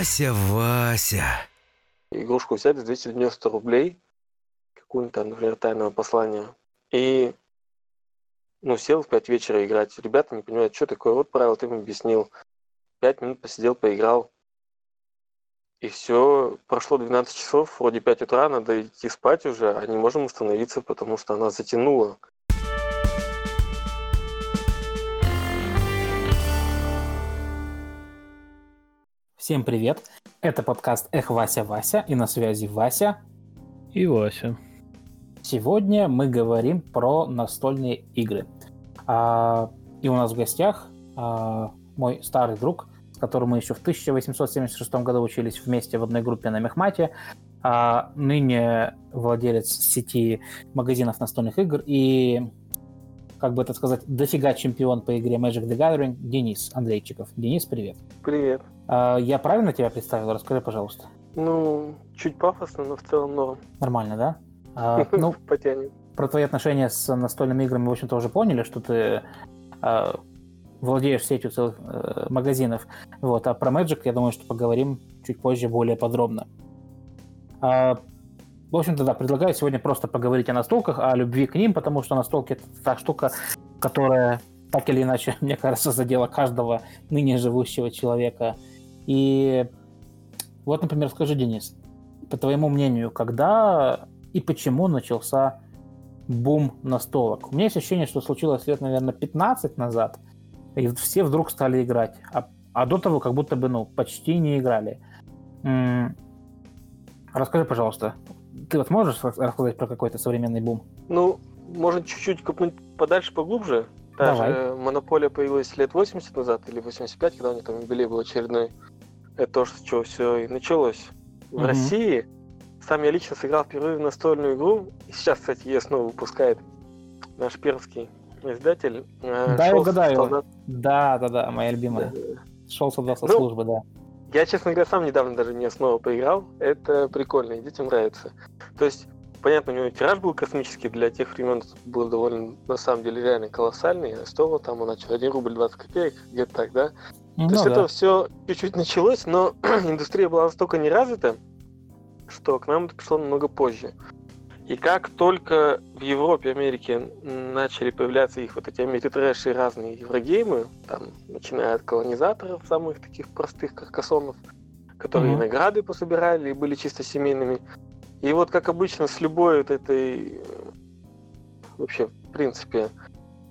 Вася, Вася. Игрушку взять за 290 рублей, какую-нибудь там, например, тайного послания, и ну, сел в 5 вечера играть. Ребята не понимают, что такое. Вот правило ты им объяснил. 5 минут посидел, поиграл. И все, прошло 12 часов, вроде 5 утра, надо идти спать уже, а не можем остановиться, потому что она затянула. Всем привет! Это подкаст «Эх, Вася, Вася» и на связи Вася. И Вася. Сегодня мы говорим про настольные игры. А, и у нас в гостях а, мой старый друг, с которым мы еще в 1876 году учились вместе в одной группе на Мехмате, а, ныне владелец сети магазинов настольных игр и как бы это сказать, дофига чемпион по игре Magic the Gathering Денис Андрейчиков. Денис, привет. Привет. А, я правильно тебя представил? Расскажи, пожалуйста. Ну, чуть пафосно, но в целом норм. Нормально, да? А, ну, Потянем. про твои отношения с настольными играми, в общем-то, уже поняли, что ты а, владеешь сетью целых э, магазинов. Вот, а про Magic, я думаю, что поговорим чуть позже более подробно. А, в общем-то, да, предлагаю сегодня просто поговорить о настолках, о любви к ним, потому что настолки — это та штука, которая так или иначе, мне кажется, задела каждого ныне живущего человека. И вот, например, скажи, Денис, по твоему мнению, когда и почему начался бум настолок? У меня есть ощущение, что случилось лет, наверное, 15 назад, и все вдруг стали играть, а, а до того как будто бы, ну, почти не играли. М- Расскажи, пожалуйста, ты вот можешь рассказать про какой-то современный бум? Ну, может, чуть-чуть копнуть подальше, поглубже. Та Давай. же монополия появилась лет 80 назад или 85, когда у них там юбилей был очередной. Это то, с чего все и началось. В Мгм. России сам я лично сыграл впервые в настольную игру. И сейчас, кстати, ее снова выпускает наш пермский издатель. Э, Да, я «Шел угадаю. солдат». Да, да, да, моя любимая. Э, Шел сюда со Ну, службы, да. Я, честно говоря, сам недавно даже не снова поиграл. Это прикольно, и детям нравится. То есть, понятно, у него тираж был космический, для тех времен был довольно, на самом деле, реально колоссальный. Стоило там, он начал 1 рубль 20 копеек, где-то так, да? Ну, То есть да. это все чуть-чуть началось, но индустрия была настолько не развита, что к нам это пришло намного позже. И как только в Европе, Америке начали появляться их вот эти америтрэши и разные еврогеймы, там, начиная от колонизаторов, самых таких простых каркасонов, которые и награды пособирали и были чисто семейными. И вот как обычно с любой вот этой вообще, в принципе,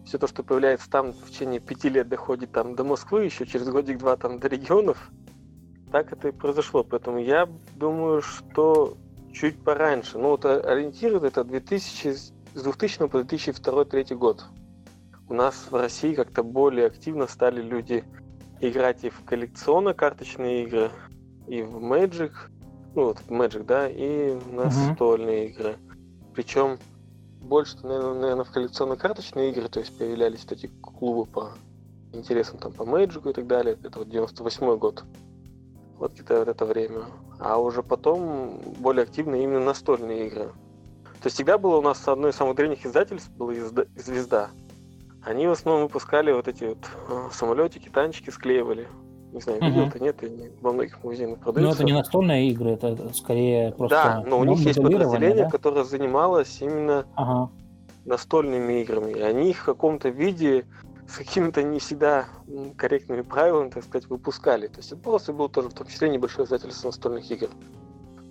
все то, что появляется там в течение пяти лет доходит там до Москвы, еще через годик-два там до регионов, так это и произошло. Поэтому я думаю, что чуть пораньше. Ну, вот о- ориентир это 2000, с 2000 по 2002-2003 год. У нас в России как-то более активно стали люди играть и в коллекционно-карточные игры, и в Magic, ну вот в Magic, да, и настольные игры. Причем больше, наверное, в коллекционно-карточные игры, то есть появлялись вот эти клубы по интересам там по Magic и так далее. Это вот 98 год. Вот где-то в это время. А уже потом более активно именно настольные игры. То есть всегда было у нас одно из самых древних издательств, было «Звезда». Они в основном выпускали вот эти вот э, самолетики, танчики склеивали. Не знаю, Мгм. видел-то нет, они во многих магазинах Но продаются. это не настольные игры, это скорее просто... Да, но у них есть подразделение, да? которое занималось именно Ага. настольными играми. И они их в каком-то виде с какими-то не всегда корректными правилами, так сказать, выпускали. То есть это просто был тоже в том числе небольшое издательство настольных игр.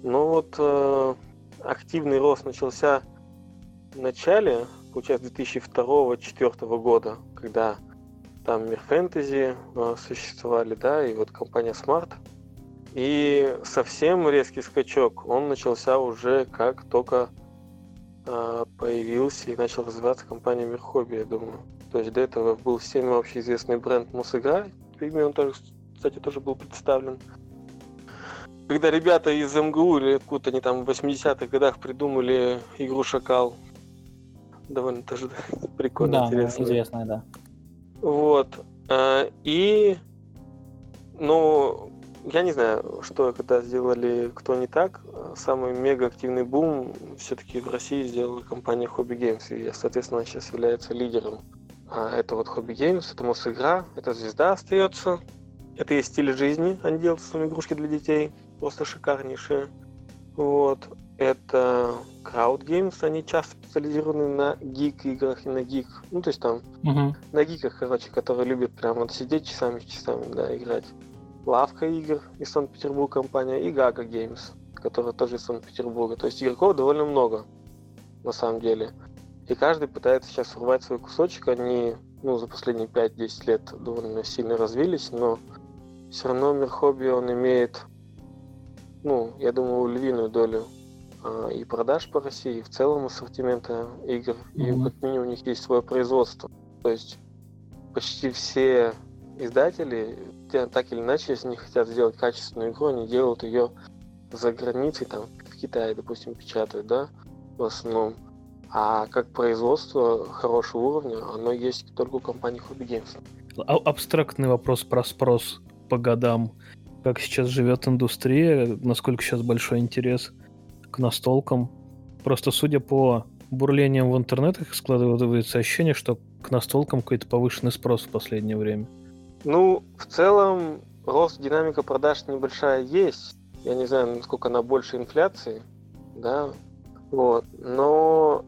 Но вот э, активный рост начался в начале, получается, 2002-2004 года, когда там Мир Фэнтези э, существовали, да, и вот компания Smart. И совсем резкий скачок, он начался уже как только а, появился и начал развиваться компания Мир Хобби, я думаю. То есть до этого был всеми общеизвестный бренд Мосигра, ими он тоже, кстати, тоже был представлен. Когда ребята из МГУ или откуда они там в 80-х годах придумали игру Шакал, довольно тоже прикольно, Да, интересно. известная, да. Вот. а, И, ну, я не знаю, что когда сделали кто не так. Самый мега активный бум все-таки в России сделала компания Hobby Games. И, соответственно, сейчас является лидером. А это вот Hobby Games, это Мосигра, это Звезда остается. это есть стиль жизни, они делают свои игрушки для детей, просто шикарнейшие. Вот. Это Crowd Games, они часто специализированы на гик играх и на гик. Ну, то есть там Мгм. на гиках, короче, которые любят прямо вот сидеть часами часами, да, играть. Лавка игр из Санкт-Петербурга компания и Гага Games, которая тоже из Санкт-Петербурга. То есть игроков довольно много, на самом деле. И каждый пытается сейчас урвать свой кусочек. Они, ну, за последние 5-10 лет довольно сильно развились, но все равно мир хобби, он имеет, ну, я думаю, львиную долю и продаж по России, и в целом ассортимента игр. И Мгм. как минимум у них есть свое производство. То есть почти все издатели, те, так или иначе, если они хотят сделать качественную игру, они делают ее за границей, там, в Китае, допустим, печатают, да, в основном. А как производство хорошего уровня, оно есть только у компании Hobby Games. А- абстрактный вопрос про спрос по годам. Как сейчас живет индустрия, насколько сейчас большой интерес к настолкам. Просто судя по бурлениям в интернетах, складывается ощущение, что к настолкам какой-то повышенный спрос в последнее время. Ну, в целом, рост динамика продаж небольшая есть. Я не знаю, насколько она больше инфляции, да, вот. Но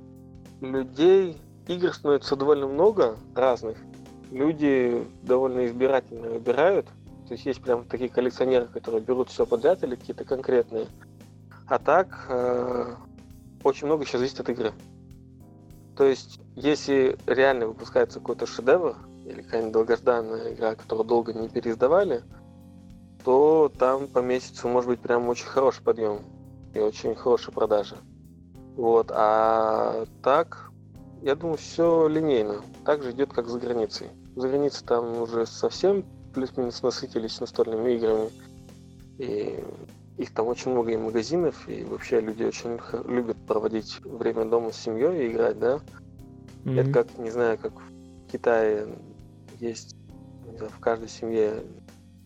людей, игр становится довольно много разных. Люди довольно избирательно выбирают. То есть есть прям такие коллекционеры, которые берут все подряд или какие-то конкретные. А так, э, очень много еще зависит от игры. То есть, если реально выпускается какой-то шедевр, или какая-нибудь долгожданная игра, которую долго не переиздавали, то там по месяцу может быть прям очень хороший подъем и очень хорошая продажа. Вот, а так, я думаю, все линейно. Так же идет, как за границей. За границей там уже совсем плюс-минус насытились настольными играми. И их там очень много и магазинов, и вообще люди очень любят проводить время дома с семьей и играть, да. Это Мгм. как, не знаю, как в Китае есть знаю, в каждой семье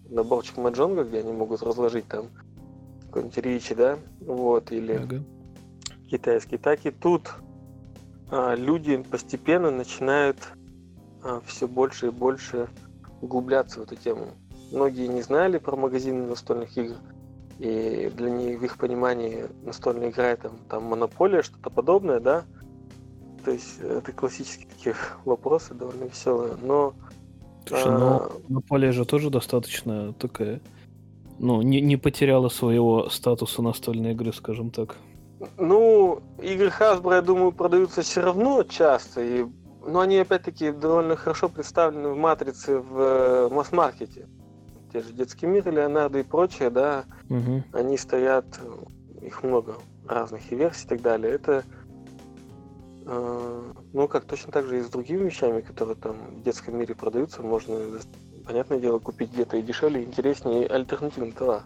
наборчик маджонга, где они могут разложить там какой-нибудь ричи, да, вот, или Ага. китайский. Так и тут а, люди постепенно начинают все больше и больше углубляться в эту тему. Многие не знали про магазины настольных игр, и для них в их понимании настольная игра это там монополия, что-то подобное, да. То есть это классические такие вопросы, довольно веселые. Но Слушай, а, ну, Монополия же тоже достаточно такая... Ну, не, не потеряла своего статуса настольной игры, скажем так. Ну, игры Hasbro, я думаю, продаются все равно часто, и... но они, опять-таки, довольно хорошо представлены в матрице в э, масс-маркете. Те же Детский мир, Леонардо и прочее, да, Мгм. они стоят, э, их много разных и версий и так далее. Это, э, ну, как точно так же и с другими вещами, которые там в детском мире продаются, можно, понятное дело, купить где-то и дешевле, и интереснее, и альтернативный товар.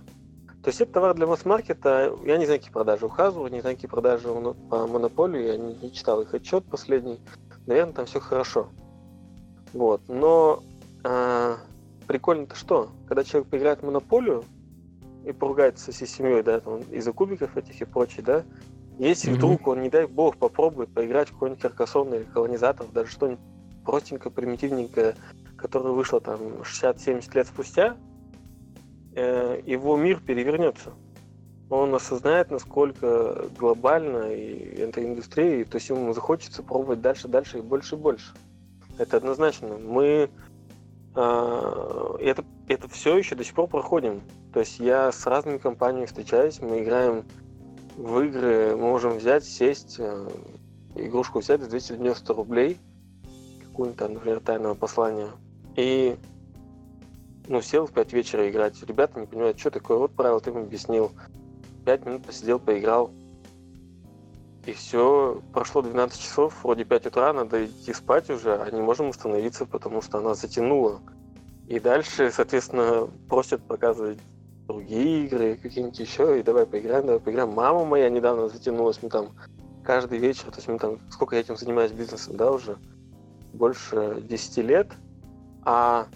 То есть это товар для масс-маркета. Я не знаю, какие продажи у Hasbro, не знаю, какие продажи по Монополии. Я не, не читал их отчет последний. Наверное, там все хорошо. Вот. Но а, прикольно-то что? Когда человек поиграет в Монополию и поругается со семьей, да, там, из-за кубиков этих и прочее, да, если Мгм. вдруг он, не дай бог, попробует поиграть в какой-нибудь Каркасон или колонизатор, даже что-нибудь простенькое, примитивненькое, которое вышло там 60-70 лет спустя, э, его мир перевернется. Он осознает, насколько глобально и эта индустрия, и то есть ему захочется пробовать дальше, дальше и больше и больше. Это однозначно. Мы это, это все еще до сих пор проходим. То есть я с разными компаниями встречаюсь, мы играем в игры, можем взять, сесть, э, игрушку взять за 290 рублей, какую-нибудь там, например, тайного послания, и ну, сел в 5 вечера играть. Ребята не понимают, что такое. Вот правило ты им объяснил. 5 минут посидел, поиграл. И все, прошло 12 часов, вроде 5 утра, надо идти спать уже, а не можем остановиться, потому что она затянула. И дальше, соответственно, просят показывать другие игры, какие-нибудь еще, и давай поиграем, давай поиграем. Мама моя недавно затянулась, мы там каждый вечер, то есть мы там, сколько я этим занимаюсь бизнесом, да, уже больше 10 лет, а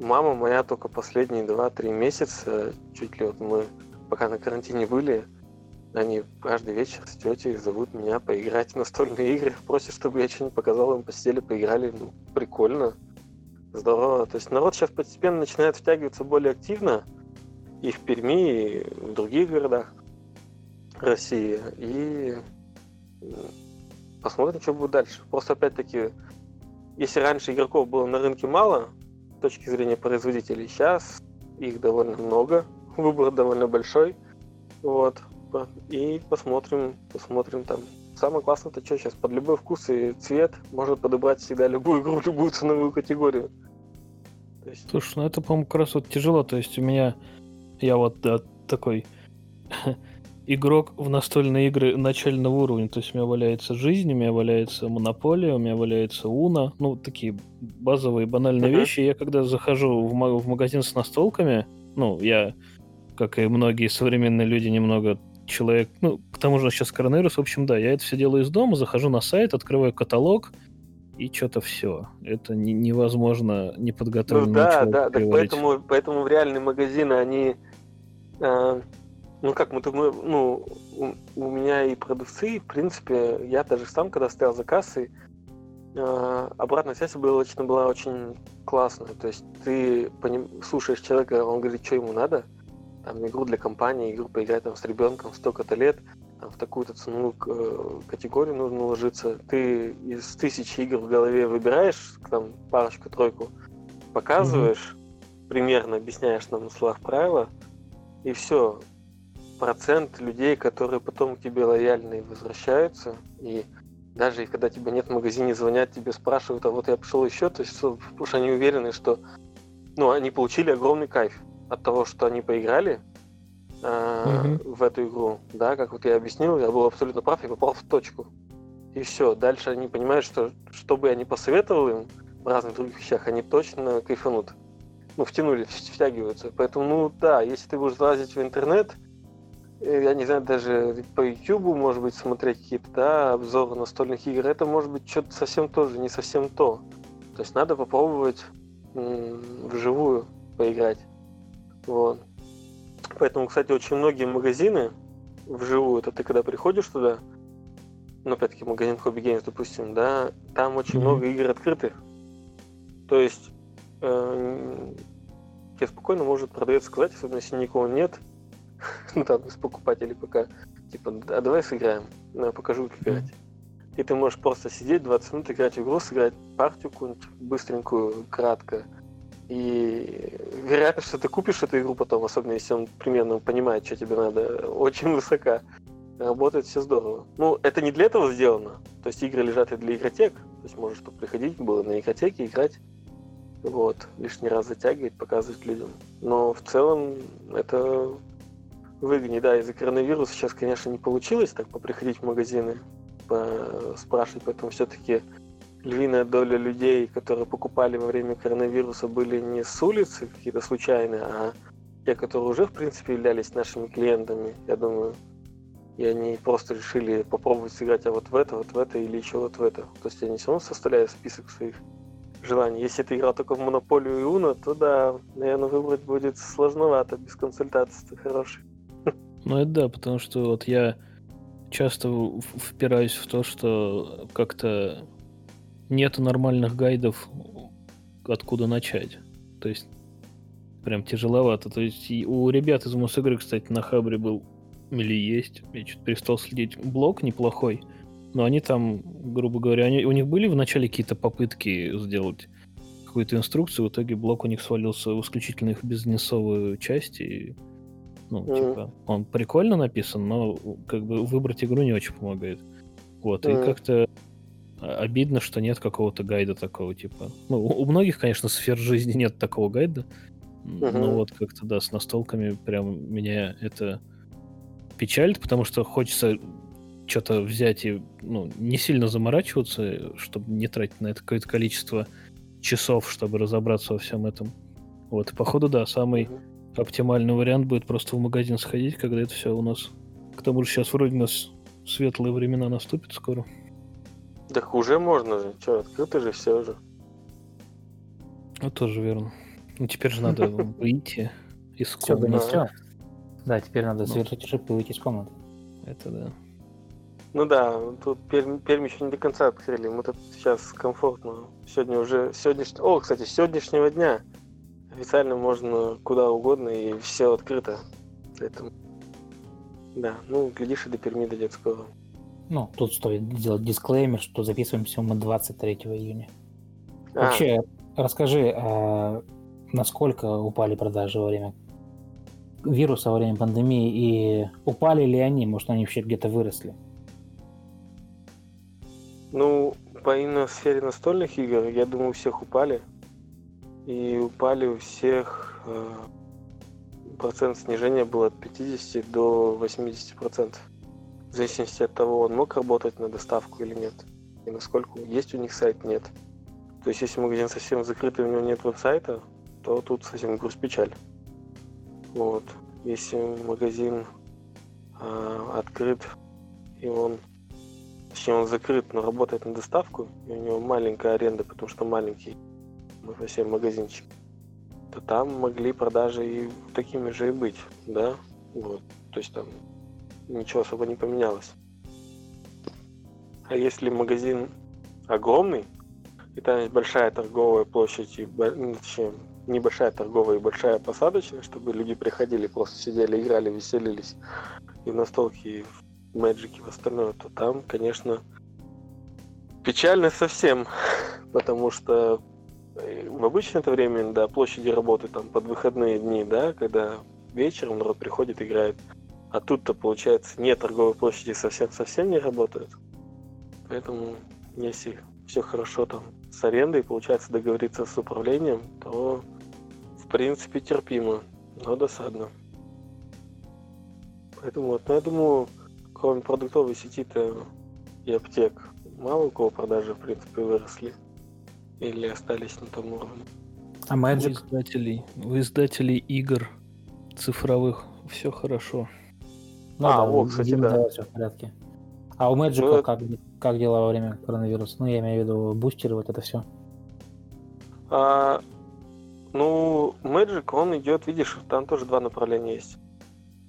мама моя только последние 2-3 месяца, чуть ли вот мы пока на карантине были, они каждый вечер с тетей зовут меня поиграть в настольные игры, просят, чтобы я что-нибудь показал им, посидели, поиграли, ну, прикольно. Здорово. То есть народ сейчас постепенно начинает втягиваться более активно и в Перми, и в других городах России. И посмотрим, что будет дальше. Просто опять-таки, если раньше игроков было на рынке мало, с точки зрения производителей, сейчас их довольно много, выбор довольно большой. Вот. И посмотрим, посмотрим там. Самое классное это что сейчас, под любой вкус и цвет можно подобрать всегда любую игру, любую ценовую категорию. есть... Слушай, ну это, по-моему, как раз вот тяжело. То есть у меня, я вот да, такой игрок в настольные игры начального уровня. То есть у меня валяется жизнь, у меня валяется монополия, у меня валяется уна. Ну, такие базовые банальные uh-huh. вещи. Я когда захожу в, ма- в магазин с настолками, ну, я, как и многие современные люди, немного человек, ну, к тому же сейчас коронавирус, в общем, да, я это все делаю из дома, захожу на сайт, открываю каталог, и что-то все. Это не, невозможно не подготовить. Ну да, да, так поэтому, поэтому в реальные магазины они э, ну как, мы, мы ну, у, у меня и продавцы, в принципе, я даже сам, когда стоял за кассой, э, обратная связь была, была очень классная. То есть ты поним, слушаешь человека, он говорит, что ему надо, там, игру для компании, игру поиграть там, с ребенком столько-то лет, там, в такую-то цену э, категорию нужно ложиться. Ты из тысячи игр в голове выбираешь, там, парочку-тройку, показываешь, mm-hmm. примерно объясняешь нам на словах правила, и все процент людей, которые потом к тебе лояльны и возвращаются, и даже когда тебя нет в магазине, звонят тебе, спрашивают, а вот я пришел еще, то есть, потому что они уверены, что ну, они получили огромный кайф от того, что они поиграли э, mm-hmm. в эту игру, да, как вот я объяснил, я был абсолютно прав, я попал в точку. И все, дальше они понимают, что что бы я ни посоветовал им в разных других вещах, они точно кайфанут. Ну, втянули, втягиваются. Поэтому, ну да, если ты будешь залазить в интернет, Э, я не знаю, даже по YouTube, может быть, смотреть какие-то да, обзоры настольных игр, это может быть что-то совсем тоже, не совсем то. То есть надо попробовать м- вживую поиграть. Вот. Поэтому, кстати, очень многие магазины вживую, это ты когда приходишь туда, ну, опять-таки, магазин Hobby Games, допустим, да, там очень mm-hmm. много игр открытых. То есть э, тебе спокойно может продавец сказать, особенно если никого нет, ну там из покупателей пока, типа, а давай сыграем, ну, я покажу, как играть. И ты можешь просто сидеть 20 минут, играть в игру, сыграть партию какую-нибудь быстренькую, кратко. И вероятность, что ты купишь эту игру потом, особенно если он примерно понимает, что тебе надо, очень высока. Работает все здорово. Ну, это не для этого сделано. То есть игры лежат и для игротек. То есть можешь тут приходить было на игротеке, играть. Вот. Лишний раз затягивать, показывать людям. Но в целом это выгоне, да, из-за коронавируса сейчас, конечно, не получилось так поприходить в магазины, спрашивать, поэтому все-таки львиная доля людей, которые покупали во время коронавируса, были не с улицы какие-то случайные, а те, которые уже, в принципе, являлись нашими клиентами, я думаю, и они просто решили попробовать сыграть а вот в это, вот в это или еще вот в это. То есть они все равно составляют список своих желаний. Если ты играл только в Монополию и Уно, то да, наверное, выбрать будет сложновато без консультации хороший. Ну это да, потому что вот я часто впираюсь в то, что как-то нет нормальных гайдов, откуда начать. То есть прям тяжеловато. То есть у ребят из Мосигры, кстати, на Хабре был или есть, я чуть перестал следить, блок неплохой, но они там, грубо говоря, они, у них были в начале какие-то попытки сделать какую-то инструкцию, в итоге блок у них свалился в исключительно их бизнесовую часть, и ну, mm типа, он прикольно написан, но как бы выбрать игру не очень помогает. Вот, mm и как-то обидно, что нет какого-то гайда такого, типа. Ну, у многих, конечно, сфер жизни нет такого гайда, mm-hmm. но вот как-то, да, с настолками прям меня это печалит, потому что хочется что-то взять и ну, не сильно заморачиваться, чтобы не тратить на это какое-то количество часов, чтобы разобраться во всем этом. Вот, походу, да, самый mm-hmm оптимальный вариант будет просто в магазин сходить, когда это все у нас... К тому же сейчас вроде у нас светлые времена наступят скоро. Так уже можно же. Че, открыто же все уже. Ну, тоже верно. Ну, теперь же надо выйти из комнаты. Все, Да, теперь надо ну. совершить ошибку и выйти из комнаты. Это да. Ну да, тут Пермь, Пермь еще не до конца открыли. Мы тут сейчас комфортно. Сегодня уже сегодняшний. О, кстати, с сегодняшнего дня официально можно куда угодно и все открыто. Поэтому. Да, ну, глядишь, и до Перми дойдет скоро. Ну, тут стоит сделать дисклеймер, что записываемся мы 23 июня. А. Вообще, расскажи, а насколько упали продажи во время вируса, во время пандемии, и упали ли они, может, они вообще где-то выросли? Ну, по именно в сфере настольных игр, я думаю, у всех упали. И упали у всех э, процент снижения был от 50 до 80 процентов. В зависимости от того, он мог работать на доставку или нет. И насколько есть у них сайт, нет. То есть, если магазин совсем закрытый, у него нет веб-сайта, то тут совсем грусть печаль. Вот. Если магазин э, открыт, и он Точнее, он закрыт, но работает на доставку, и у него маленькая аренда, потому что маленький совсем магазинчик, то там могли продажи и такими же и быть, да? Вот. То есть там ничего особо не поменялось. А если магазин огромный, и там есть большая торговая площадь, и, ну, точнее, небольшая торговая и большая посадочная, чтобы люди приходили, просто сидели, играли, веселились и в настолки, и в Magic и в остальное, то там, конечно, печально совсем, потому что э, в обычное это время, да, площади работают там под выходные дни, да, когда вечером народ приходит, играет. А тут-то, получается, нет торговой площади совсем-совсем не работают. Поэтому, если все хорошо там с арендой, получается договориться с управлением, то, в принципе, терпимо, но досадно. Поэтому вот, ну, я думаю, кроме продуктовой сети-то и аптек, мало у кого продажи, в принципе, выросли. Или остались на том уровне. А Magic? У издателей, у издателей игр цифровых все хорошо. Ну, а, да, вот, кстати, да. да. Все в порядке. А у Magic ну, как, как дела во время коронавируса? Ну, я имею в виду бустеры, вот это все. А, ну, Magic, он идет, видишь, там тоже два направления есть.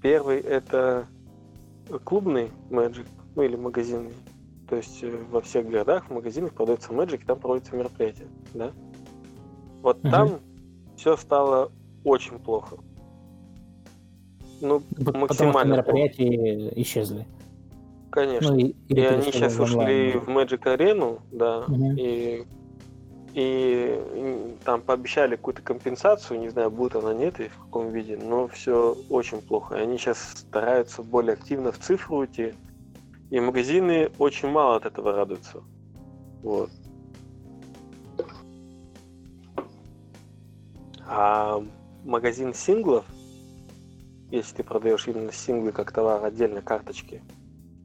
Первый это клубный Magic, ну или магазинный. То есть э, во всех городах, в магазинах продается Magic, и там проводятся мероприятия, да? Вот угу. там все стало очень плохо. Ну, Потому максимально мероприятия исчезли. Конечно. Ну, и, и они сейчас ушли в Magic Арену, да, угу. и и там пообещали какую-то компенсацию, не знаю, будет она нет и в каком виде, но все очень плохо. И они сейчас стараются более активно в цифру уйти, и магазины очень мало от этого радуются. Вот. А магазин синглов, если ты продаешь именно синглы как товар отдельно карточки,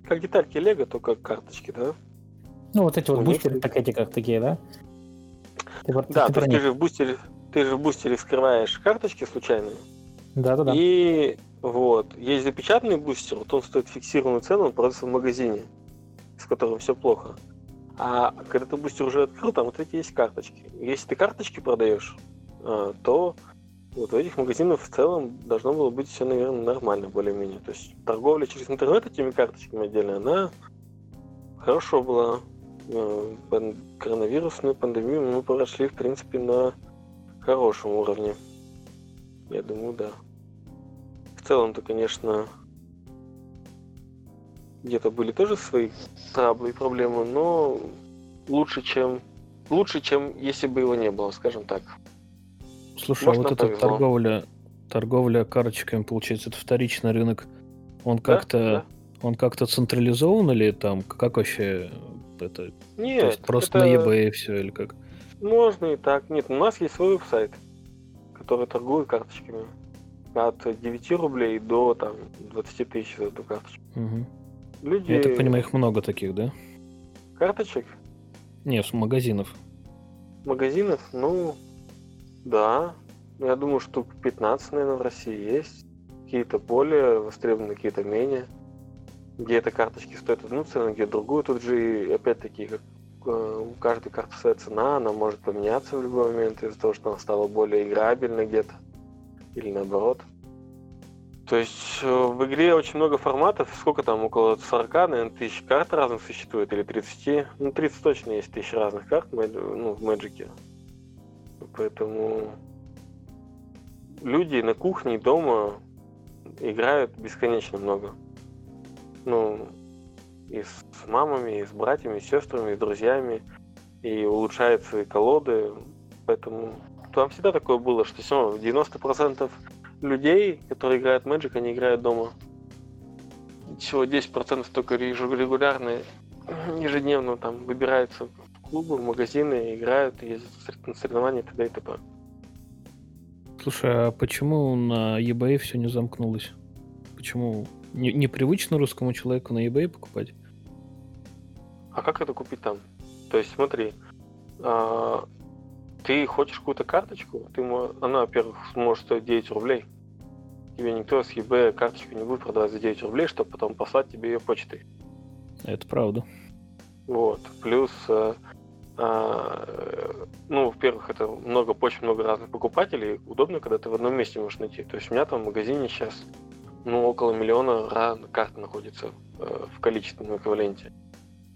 как детальки Лего, только карточки, да? Ну, вот эти вот бустеры, так эти как такие, да? Ты, да, ты, то есть ты же в бустере, ты же в бустере скрываешь карточки случайные. Да, да, да. И вот, есть запечатанный бустер, вот он стоит фиксированную цену, он продается в магазине, с которым все плохо. А когда ты бустер уже открыл, там вот эти есть карточки. Если ты карточки продаешь, а, то вот у этих магазинов в целом должно было быть все, наверное, нормально, более-менее. То есть торговля через интернет этими карточками отдельно, она хорошо была Э, коронавирусную пандемию мы прошли, в принципе, на хорошем уровне. Я думаю, да. В целом-то, конечно, где-то были тоже свои траблы и проблемы, но лучше, чем лучше, чем если бы его не было, скажем так. Слушай, Может, а вот эта повезло. торговля, торговля карточками, получается, это вторичный рынок, он как-то да? он как-то централизован или там как вообще это Нет, то есть просто это... на eBay и все, или как? Можно и так. Нет, у нас есть свой веб-сайт, который торгует карточками. От 9 рублей до там, 20 тысяч за эту карточку. Угу. Люди... Я так понимаю, их много таких, да? Карточек? Нет, магазинов. Магазинов? Ну, да. Я думаю, штук 15, наверное, в России есть. Какие-то более востребованные, какие-то менее где эта карточки стоят одну цену, где другую. Тут же, опять-таки, как э, у каждой карты своя цена, она может поменяться в любой момент из-за того, что она стала более играбельной где-то. Или наоборот. То есть э, в игре очень много форматов, сколько там, около 40, наверное, тысяч карт разных существует, или 30. Ну, 30 точно есть тысяч разных карт ну, в Мэджике. Поэтому люди на кухне дома играют бесконечно много. Ну, и с мамами, и с братьями, и с сестрами, и с друзьями, и улучшают свои колоды. Поэтому там всегда такое было, что все равно 90% людей, которые играют Magic, они играют дома. Всего 10% только регулярные, ежедневно там выбираются клубы, в магазины, играют, ездят на соревнования и т.д. и т.п. Слушай, а почему на eBay все не замкнулось? Почему не, непривычно русскому человеку на eBay покупать? А как это купить там? То есть смотри, а, ты хочешь какую-то карточку, ты, она, во-первых, сможет стоить 9 рублей. Тебе никто с eBay карточку не будет продавать за 9 рублей, чтобы потом послать тебе ее почтой. Это правда. Вот. Плюс, э, э, ну, во-первых, это много, очень много разных покупателей. Удобно, когда ты в одном месте можешь найти. То есть у меня там в магазине сейчас ну, около миллиона карт находится э, в количественном эквиваленте.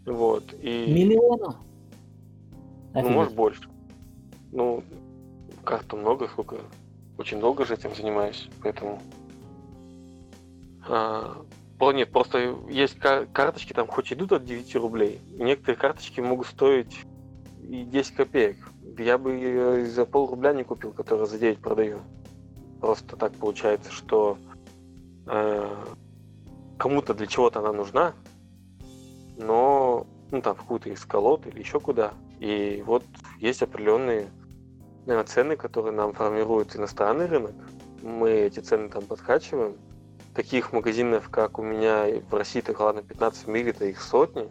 Вот. И... Миллиона? Ну, может больше. Ну, карт много, сколько. Очень долго же этим занимаюсь, поэтому. А, нет, просто есть карточки, там хоть идут от 9 рублей, некоторые карточки могут стоить и 10 копеек. Я бы ее за пол рубля не купил, которую за 9 продаю. Просто так получается, что э, кому-то для чего-то она нужна, но ну там в какую-то из колод или еще куда. И вот есть определенные наверное, цены, которые нам формирует иностранный рынок. Мы эти цены там подкачиваем. Таких магазинов, как у меня в России, так ладно, 15 миль, это их сотни.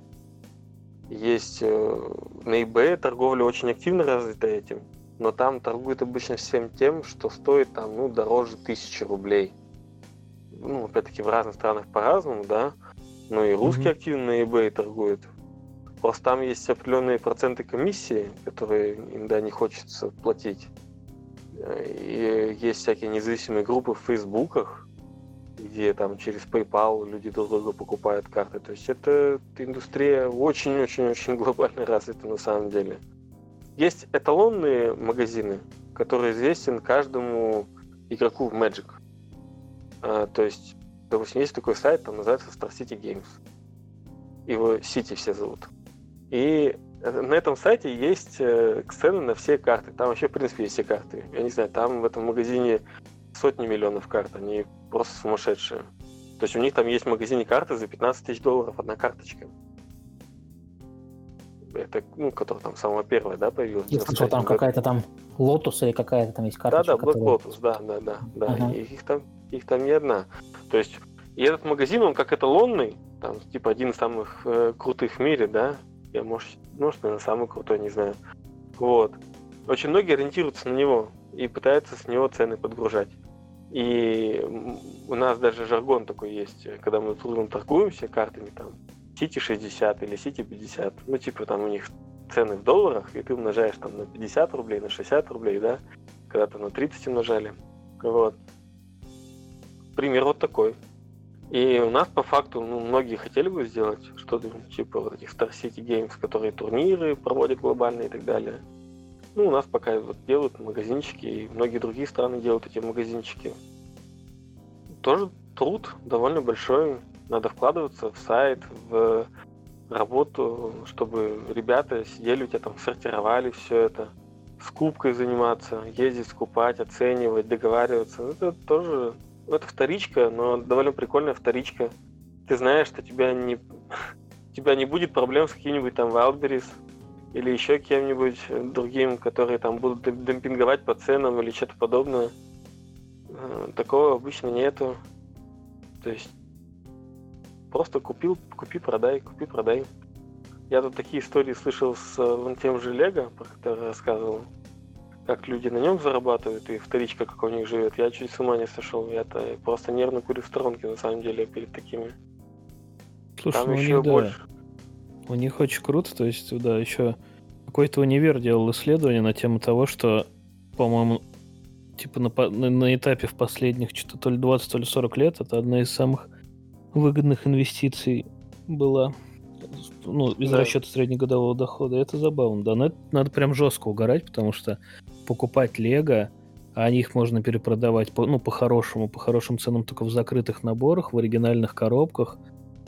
Есть э, на eBay торговля очень активно развита этим, но там торгуют обычно всем тем, что стоит там, ну, дороже тысячи рублей. Ну, опять-таки, в разных странах по-разному, да. Но и русские mm-hmm. активно на eBay торгуют. Просто там есть определенные проценты комиссии, которые иногда не хочется платить. И есть всякие независимые группы в фейсбуках, где там через PayPal люди друг друга покупают карты. То есть это индустрия очень-очень-очень глобально развита на самом деле. Есть эталонные магазины, которые известен каждому игроку в Magic. А, то есть, допустим, есть такой сайт, там называется Star City Games. Его City все зовут. И на этом сайте есть э, цены на все карты. Там вообще, в принципе, есть все карты. Я не знаю, там в этом магазине сотни миллионов карт. Они просто сумасшедшие. То есть у них там есть в магазине карты за 15 тысяч долларов одна карточка. Это, ну, которая там самая первая, да, появилась. Я слышал, там какая-то там Lotus или какая-то там есть карточка. Да, да, Black которая... Lotus, да, да, да. да. Ага. И их там, их там не одна. То есть, и этот магазин, он как эталонный, там, типа, один из самых э, крутых в мире, да, я, может, может, наверное, самый крутой, не знаю. Вот. Очень многие ориентируются на него и пытаются с него цены подгружать. И у нас даже жаргон такой есть, когда мы трудно торгуемся картами, там, City 60 или City 50, ну, типа, там у них цены в долларах, и ты умножаешь там на 50 рублей, на 60 рублей, да, когда-то на 30 умножали. Вот. Пример вот такой. И у нас по факту ну, многие хотели бы сделать что-то типа вот этих Star City Games, которые турниры проводят глобальные и так далее. Ну, у нас пока вот делают магазинчики, и многие другие страны делают эти магазинчики. Тоже труд довольно большой. Надо вкладываться в сайт, в работу, чтобы ребята сидели у тебя там, сортировали все это, с кубкой заниматься, ездить, скупать, оценивать, договариваться. Это тоже ну, это вторичка, но довольно прикольная вторичка. Ты знаешь, что тебя не, тебя не будет проблем с каким-нибудь там Wildberries или еще кем-нибудь другим, которые там будут демпинговать по ценам или что-то подобное. Э, такого обычно нету. То есть просто купил, купи, продай, купи, продай. Я тут такие истории слышал с вон тем же Лего, про который рассказывал как люди на нем зарабатывают и вторичка как у них живет, я чуть с ума не сошел. Я-то просто нервно курю в сторонке, на самом деле, перед такими. Слушай, Там ну еще больше. Да. У них очень круто, то есть, да, еще какой-то универ делал исследование на тему того, что, по-моему, типа на, на, на этапе в последних что-то то ли 20, то ли 40 лет это одна из самых выгодных инвестиций была. Ну, из да. расчета среднегодового дохода. Это забавно. Да, но это надо прям жестко угорать, потому что покупать Лего, а их можно перепродавать по, ну, по-хорошему, по хорошим ценам только в закрытых наборах, в оригинальных коробках.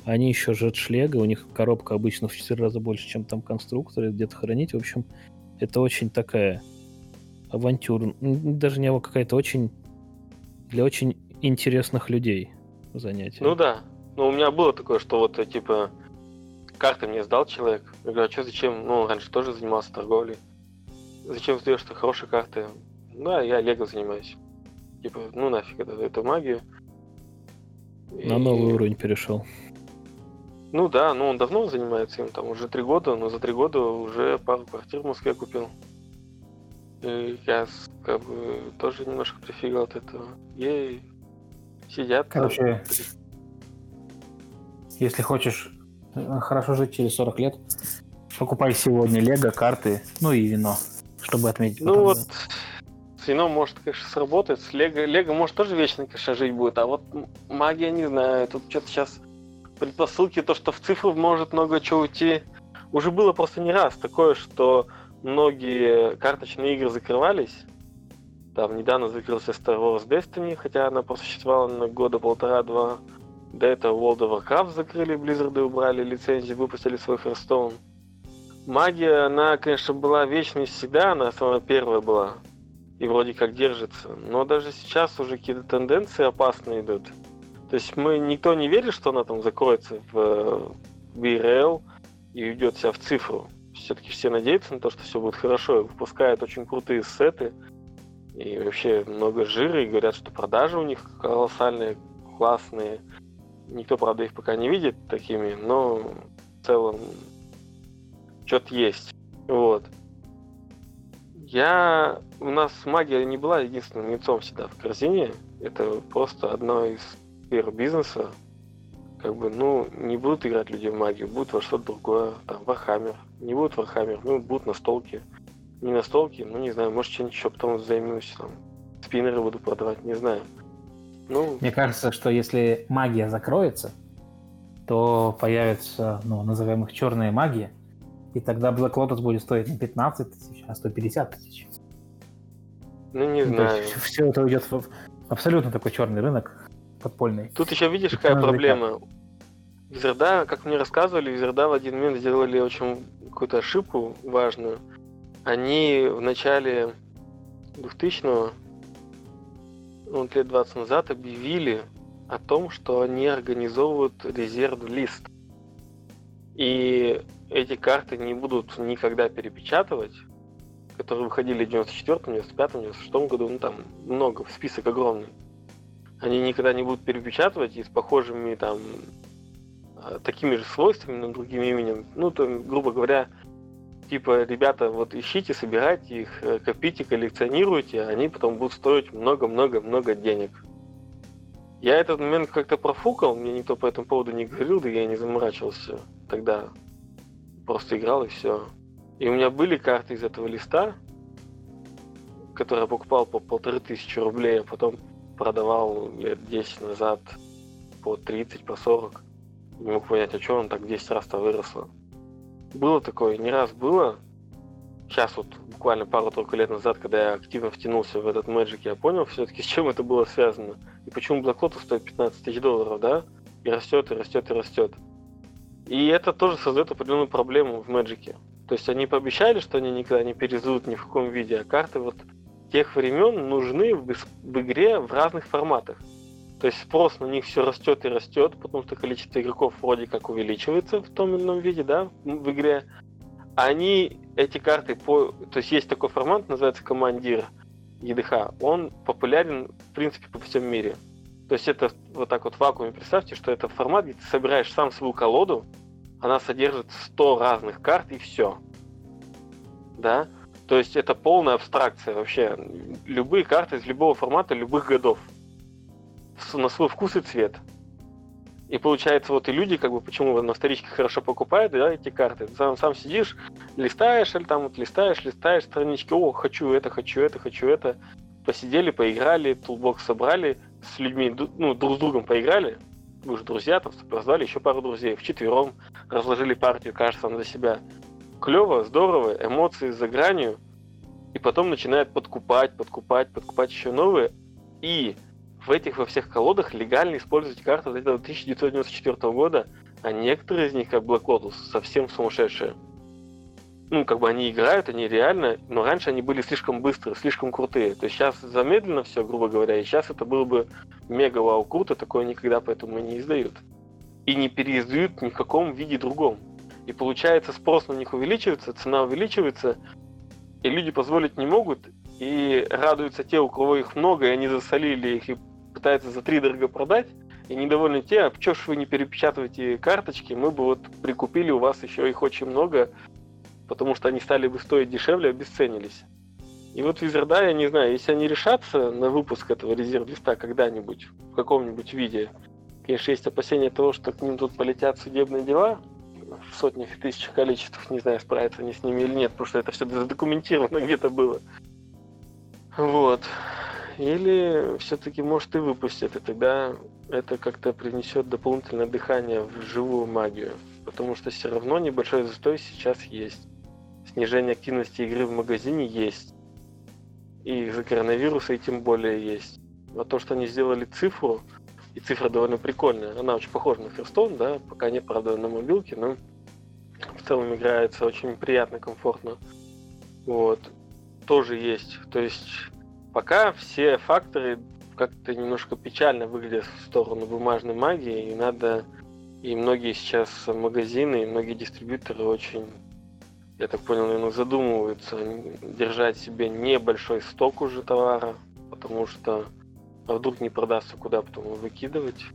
Они еще Лего, у них коробка обычно в 4 раза больше, чем там конструкторы, где-то хранить. В общем, это очень такая авантюра. Даже не какая-то очень для очень интересных людей занятие. Ну да. Ну, у меня было такое, что вот, типа, карты мне сдал человек. Я говорю, а что, зачем? Ну, раньше тоже занимался торговлей. Зачем сдаешь ты хорошие карты? Да, я Лего занимаюсь. Типа, ну нафиг это, это магия. На и... новый уровень перешел. Ну да, ну он давно занимается им, там уже три года, но за три года уже пару квартир в Москве купил. И я как бы тоже немножко прифигал от этого. Ей, сидят. Короче, там. если хочешь э, хорошо жить через 40 лет, покупай сегодня лего, карты, ну и вино, чтобы отметить. Ну вот, с вином может, конечно, сработать, с лего, лего может тоже вечно, конечно, жить будет, а вот магия, не знаю, тут что-то сейчас предпосылки, то, что в цифру может много чего уйти. Уже было просто не раз такое, что многие карточные игры закрывались. Там недавно закрылся Star Wars Destiny, хотя она просуществовала на года полтора-два. До этого World of Warcraft закрыли, Blizzard убрали лицензию, выпустили свой Hearthstone. Магия, она, конечно, была вечной всегда, она самая первая была. И вроде как держится. Но даже сейчас уже какие-то тенденции опасные идут. То есть мы никто не верит, что она там закроется в, IRL и уйдет вся в цифру. Все-таки все надеются на то, что все будет хорошо. И выпускают очень крутые сеты. И вообще много жира. И говорят, что продажи у них колоссальные, классные. Никто, правда, их пока не видит такими, но в целом что-то есть. Вот. Я... У нас магия не была единственным яйцом всегда в корзине. Это просто одно из сфер бизнеса, как бы, ну, не будут играть люди в магию, будут во что-то другое, там, Warhammer, не будут Warhammer, ну, будут настолки. Не настолки, ну, не знаю, может, что-нибудь еще потом займусь, там, спиннеры буду продавать, не знаю. Ну... Мне кажется, что если магия закроется, то появится, ну, назовем их черные магии, и тогда Black Lotus будет стоить не 15 тысяч, а 150 тысяч. Ну, не ну, знаю. все это уйдет в абсолютно такой черный рынок подпольный. Тут еще видишь, какая проблема. Визерда, как мне рассказывали, Визерда в один момент сделали очень какую-то ошибку важную. Они в начале 2000-го, ну, лет 20 назад, объявили о том, что они организовывают резерв лист. И эти карты не будут никогда перепечатывать, которые выходили в 94-м, 95-м, 96-м году, ну там много, список огромный они никогда не будут перепечатывать и с похожими там а, такими же свойствами, но другим именем. Ну, то, грубо говоря, типа, ребята, вот ищите, собирайте их, э, копите, коллекционируйте, а они потом будут стоить много-много-много денег. Я этот момент как-то профукал, мне никто по этому поводу не говорил, да я не заморачивался тогда. Просто играл и все. И у меня были карты из этого листа, которые я покупал по полторы тысячи рублей, а потом продавал лет 10 назад по 30, по 40. Не мог понять, а что он так 10 раз-то выросло. Было такое, не раз было. Сейчас вот буквально пару-тройку лет назад, когда я активно втянулся в этот Magic, я понял все-таки, с чем это было связано. И почему Black Lotus стоит 15 тысяч долларов, да? И растет, и растет, и растет. И это тоже создает определенную проблему в Magic. То есть они пообещали, что они никогда не перезуют ни в каком виде, а карты вот тех времен нужны в, игре в разных форматах. То есть спрос на них все растет и растет, потому что количество игроков вроде как увеличивается в том или ином виде, да, в игре. Они, эти карты, по, то есть есть такой формат, называется командир ЕДХ, он популярен, в принципе, по всем мире. То есть это вот так вот в вакууме представьте, что это формат, где ты собираешь сам свою колоду, она содержит 100 разных карт и все. Да? То есть это полная абстракция вообще. Любые карты из любого формата, любых годов. На свой вкус и цвет. И получается, вот и люди, как бы, почему на вторичке хорошо покупают, да, эти карты. Сам, сам сидишь, листаешь, или там вот листаешь, листаешь странички, о, хочу это, хочу это, хочу это. посидели, поиграли, toolbox собрали, с людьми, ну, друг с другом поиграли, вы же друзья, там позвали еще пару друзей, вчетвером разложили партию, кажется, на себя. Клево, здорово, эмоции за гранью, и потом начинает подкупать, подкупать, подкупать еще новые, и в этих во всех колодах легально использовать карты этого 1994 года, а некоторые из них, как Black Lotus, совсем сумасшедшие ну, как бы они играют, они реально, но раньше они были слишком быстрые, слишком крутые. То есть сейчас замедленно все, грубо говоря, и сейчас это было бы мега вау круто, такое никогда поэтому и не издают. И не переиздают ни в каком виде другом. И получается, спрос на них увеличивается, цена увеличивается, и люди позволить не могут, и радуются те, у кого их много, и они засолили их и пытаются за три дорого продать, и недовольны те, а ж вы не перепечатываете карточки, мы бы вот прикупили у вас еще их очень много, потому что они стали бы стоить дешевле, обесценились. И вот Визерда, я не знаю, если они решатся на выпуск этого резерв-листа когда-нибудь, в каком-нибудь виде, конечно, есть опасения того, что к ним тут полетят судебные дела в сотнях и тысячах количествах, не знаю, справятся они с ними или нет, потому что это все задокументировано где-то было. Вот. Или все-таки, может, и выпустят, и тогда это как-то принесет дополнительное дыхание в живую магию. Потому что все равно небольшой застой сейчас есть снижение активности игры в магазине есть. И из-за коронавируса и тем более есть. А то, что они сделали цифру, и цифра довольно прикольная, она очень похожа на Ферстон, да, пока не, правда, на мобилке, но в целом играется очень приятно, комфортно. Вот. Тоже есть. То есть пока все факторы как-то немножко печально выглядят в сторону бумажной магии, и надо и многие сейчас магазины, и многие дистрибьюторы очень я так понял, наверное, задумываются держать себе небольшой сток уже товара, потому что а вдруг не продастся, куда потом его выкидывать.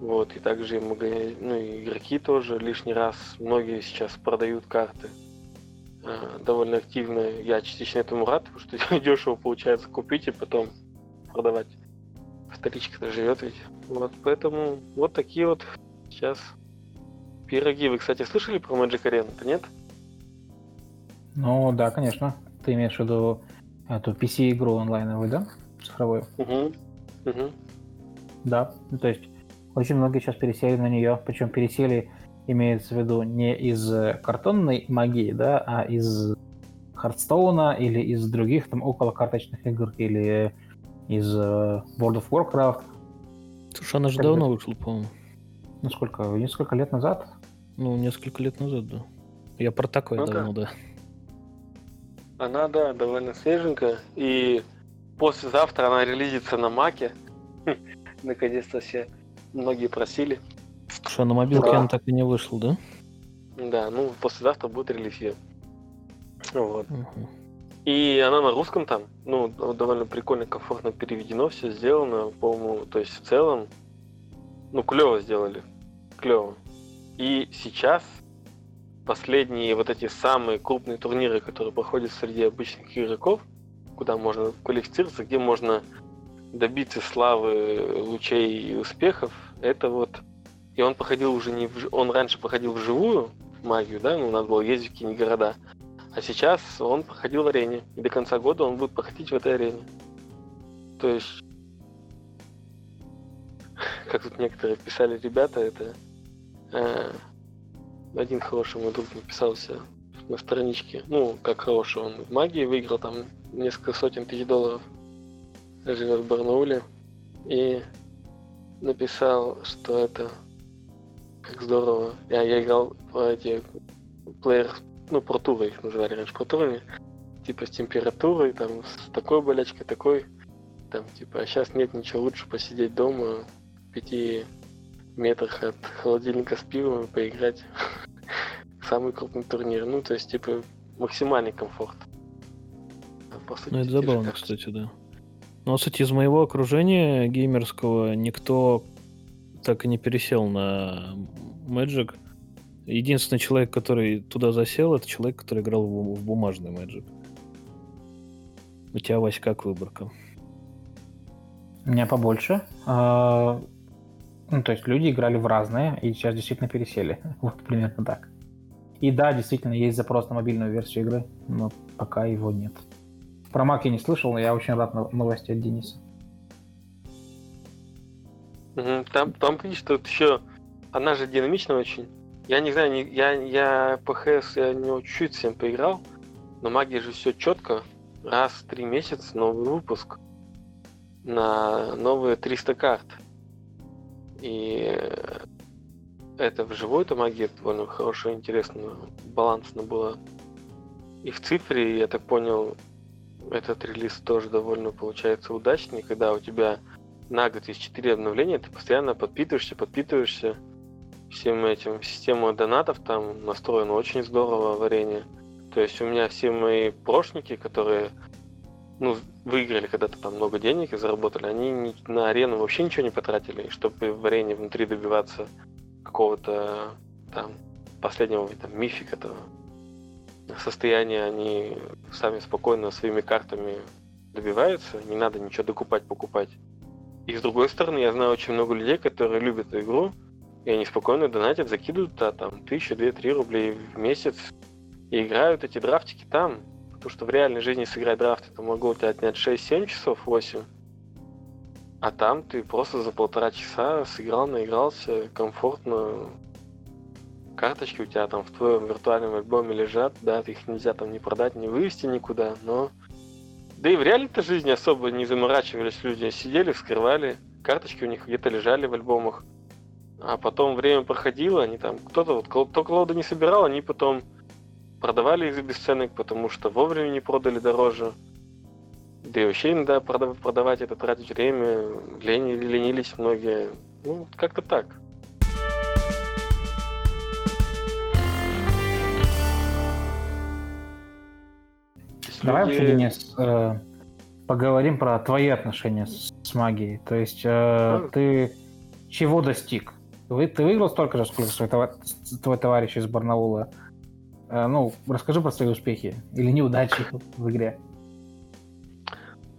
Вот, и также магазин, ну, и игроки тоже лишний раз, многие сейчас продают карты э, довольно активно. Я частично этому рад, потому что дешево получается купить и потом продавать. Вторичка-то живет ведь. Вот, поэтому вот такие вот сейчас пироги. Вы, кстати, слышали про Magic Arena-то, нет? Ну да, конечно. Ты имеешь в виду эту PC-игру онлайновую, да? Цифровую? Угу. Угу. Да, ну, то есть очень многие сейчас пересели на нее, причем пересели, имеется в виду, не из картонной магии, да, а из Хардстоуна или из других там около карточных игр или из э, World of Warcraft. Слушай, она же как давно вышла, по-моему. Ну сколько? Несколько лет назад? Ну, несколько лет назад, да. Я про такое ну, давно, да. Она, да, довольно свеженькая. И послезавтра она релизится на Маке. Наконец-то все многие просили. Что, на мобилке да. она так и не вышла, да? Да, ну, послезавтра будет релиз ее. Вот. Угу. И она на русском там, ну, довольно прикольно, комфортно переведено, все сделано, по-моему, то есть в целом, ну, клево сделали, клево. И сейчас последние вот эти самые крупные турниры, которые проходят среди обычных игроков, куда можно квалифицироваться, где можно добиться славы, лучей и успехов, это вот... И он походил уже не в... Он раньше походил в живую магию, да, ну, надо было ездить в какие-нибудь города. А сейчас он проходил в арене. И до конца года он будет проходить в этой арене. То есть, как тут некоторые писали ребята, это э, один хороший мой друг написался на страничке. Ну, как хороший, он в магии выиграл там несколько сотен тысяч долларов. Живет в Барнауле. И написал, что это как здорово. Я, я играл в эти плеер, ну, протуры их называли раньше протурами. Типа с температурой, там, с такой болячкой, такой. Там, типа, а сейчас нет ничего лучше посидеть дома, пяти метрах от холодильника с пивом и поиграть самый крупный турнир. Ну, то есть, типа, максимальный комфорт. По сути, ну, это забавно, кажется. кстати, да. Но, кстати, из моего окружения геймерского никто так и не пересел на Magic. Единственный человек, который туда засел, это человек, который играл в, в бумажный Magic. У тебя, Вась, как выборка? У меня побольше. А, ну, то есть люди играли в разные, и сейчас действительно пересели. Вот примерно так. И да, действительно, есть запрос на мобильную версию игры, но пока его нет. Про Мак я не слышал, но я очень рад новости от Дениса. Там, там видишь, тут еще она же динамичная очень. Я не знаю, не, я, я ПХС я не чуть-чуть всем поиграл, но магия же все четко. Раз в три месяца новый выпуск на новые 300 карт. И это вживую эта магия довольно хорошая, интересно, балансно было. И в цифре, я так понял, этот релиз тоже довольно получается удачный, когда у тебя на год есть 4 обновления, ты постоянно подпитываешься, подпитываешься всем этим. Система донатов там настроена очень здорово, варенье. То есть у меня все мои прошники, которые ну, выиграли когда-то там много денег и заработали, они на арену вообще ничего не потратили, чтобы в арене внутри добиваться какого-то там последнего там, мифика этого состояния, они сами спокойно своими картами добиваются, не надо ничего докупать, покупать. И с другой стороны, я знаю очень много людей, которые любят эту игру, и они спокойно донатят, закидывают а, там тысячу, две, три рублей в месяц и играют эти драфтики там. Потому что в реальной жизни сыграть драфт это могу у тебя отнять 6-7 часов, 8. А там ты просто за полтора часа сыграл, наигрался, комфортно. Карточки у тебя там в твоем виртуальном альбоме лежат, да, их нельзя там не продать, не вывести никуда, но да и в реальной-то жизни особо не заморачивались люди, сидели, вскрывали, карточки у них где-то лежали в альбомах. А потом время проходило, они там, кто-то вот, кто колоды не собирал, они потом продавали их за бесценок, потому что вовремя не продали дороже. Да и вообще иногда продавать это, тратить время, лени, ленились многие. Ну, как-то так. Давай вообще, Денис, э, поговорим про твои отношения с, с магией. То есть э, ты чего достиг? Вы, ты выиграл столько же, сколько свой, товар, твой товарищ из Барнаула. Э, ну, расскажи про свои успехи или неудачи в игре.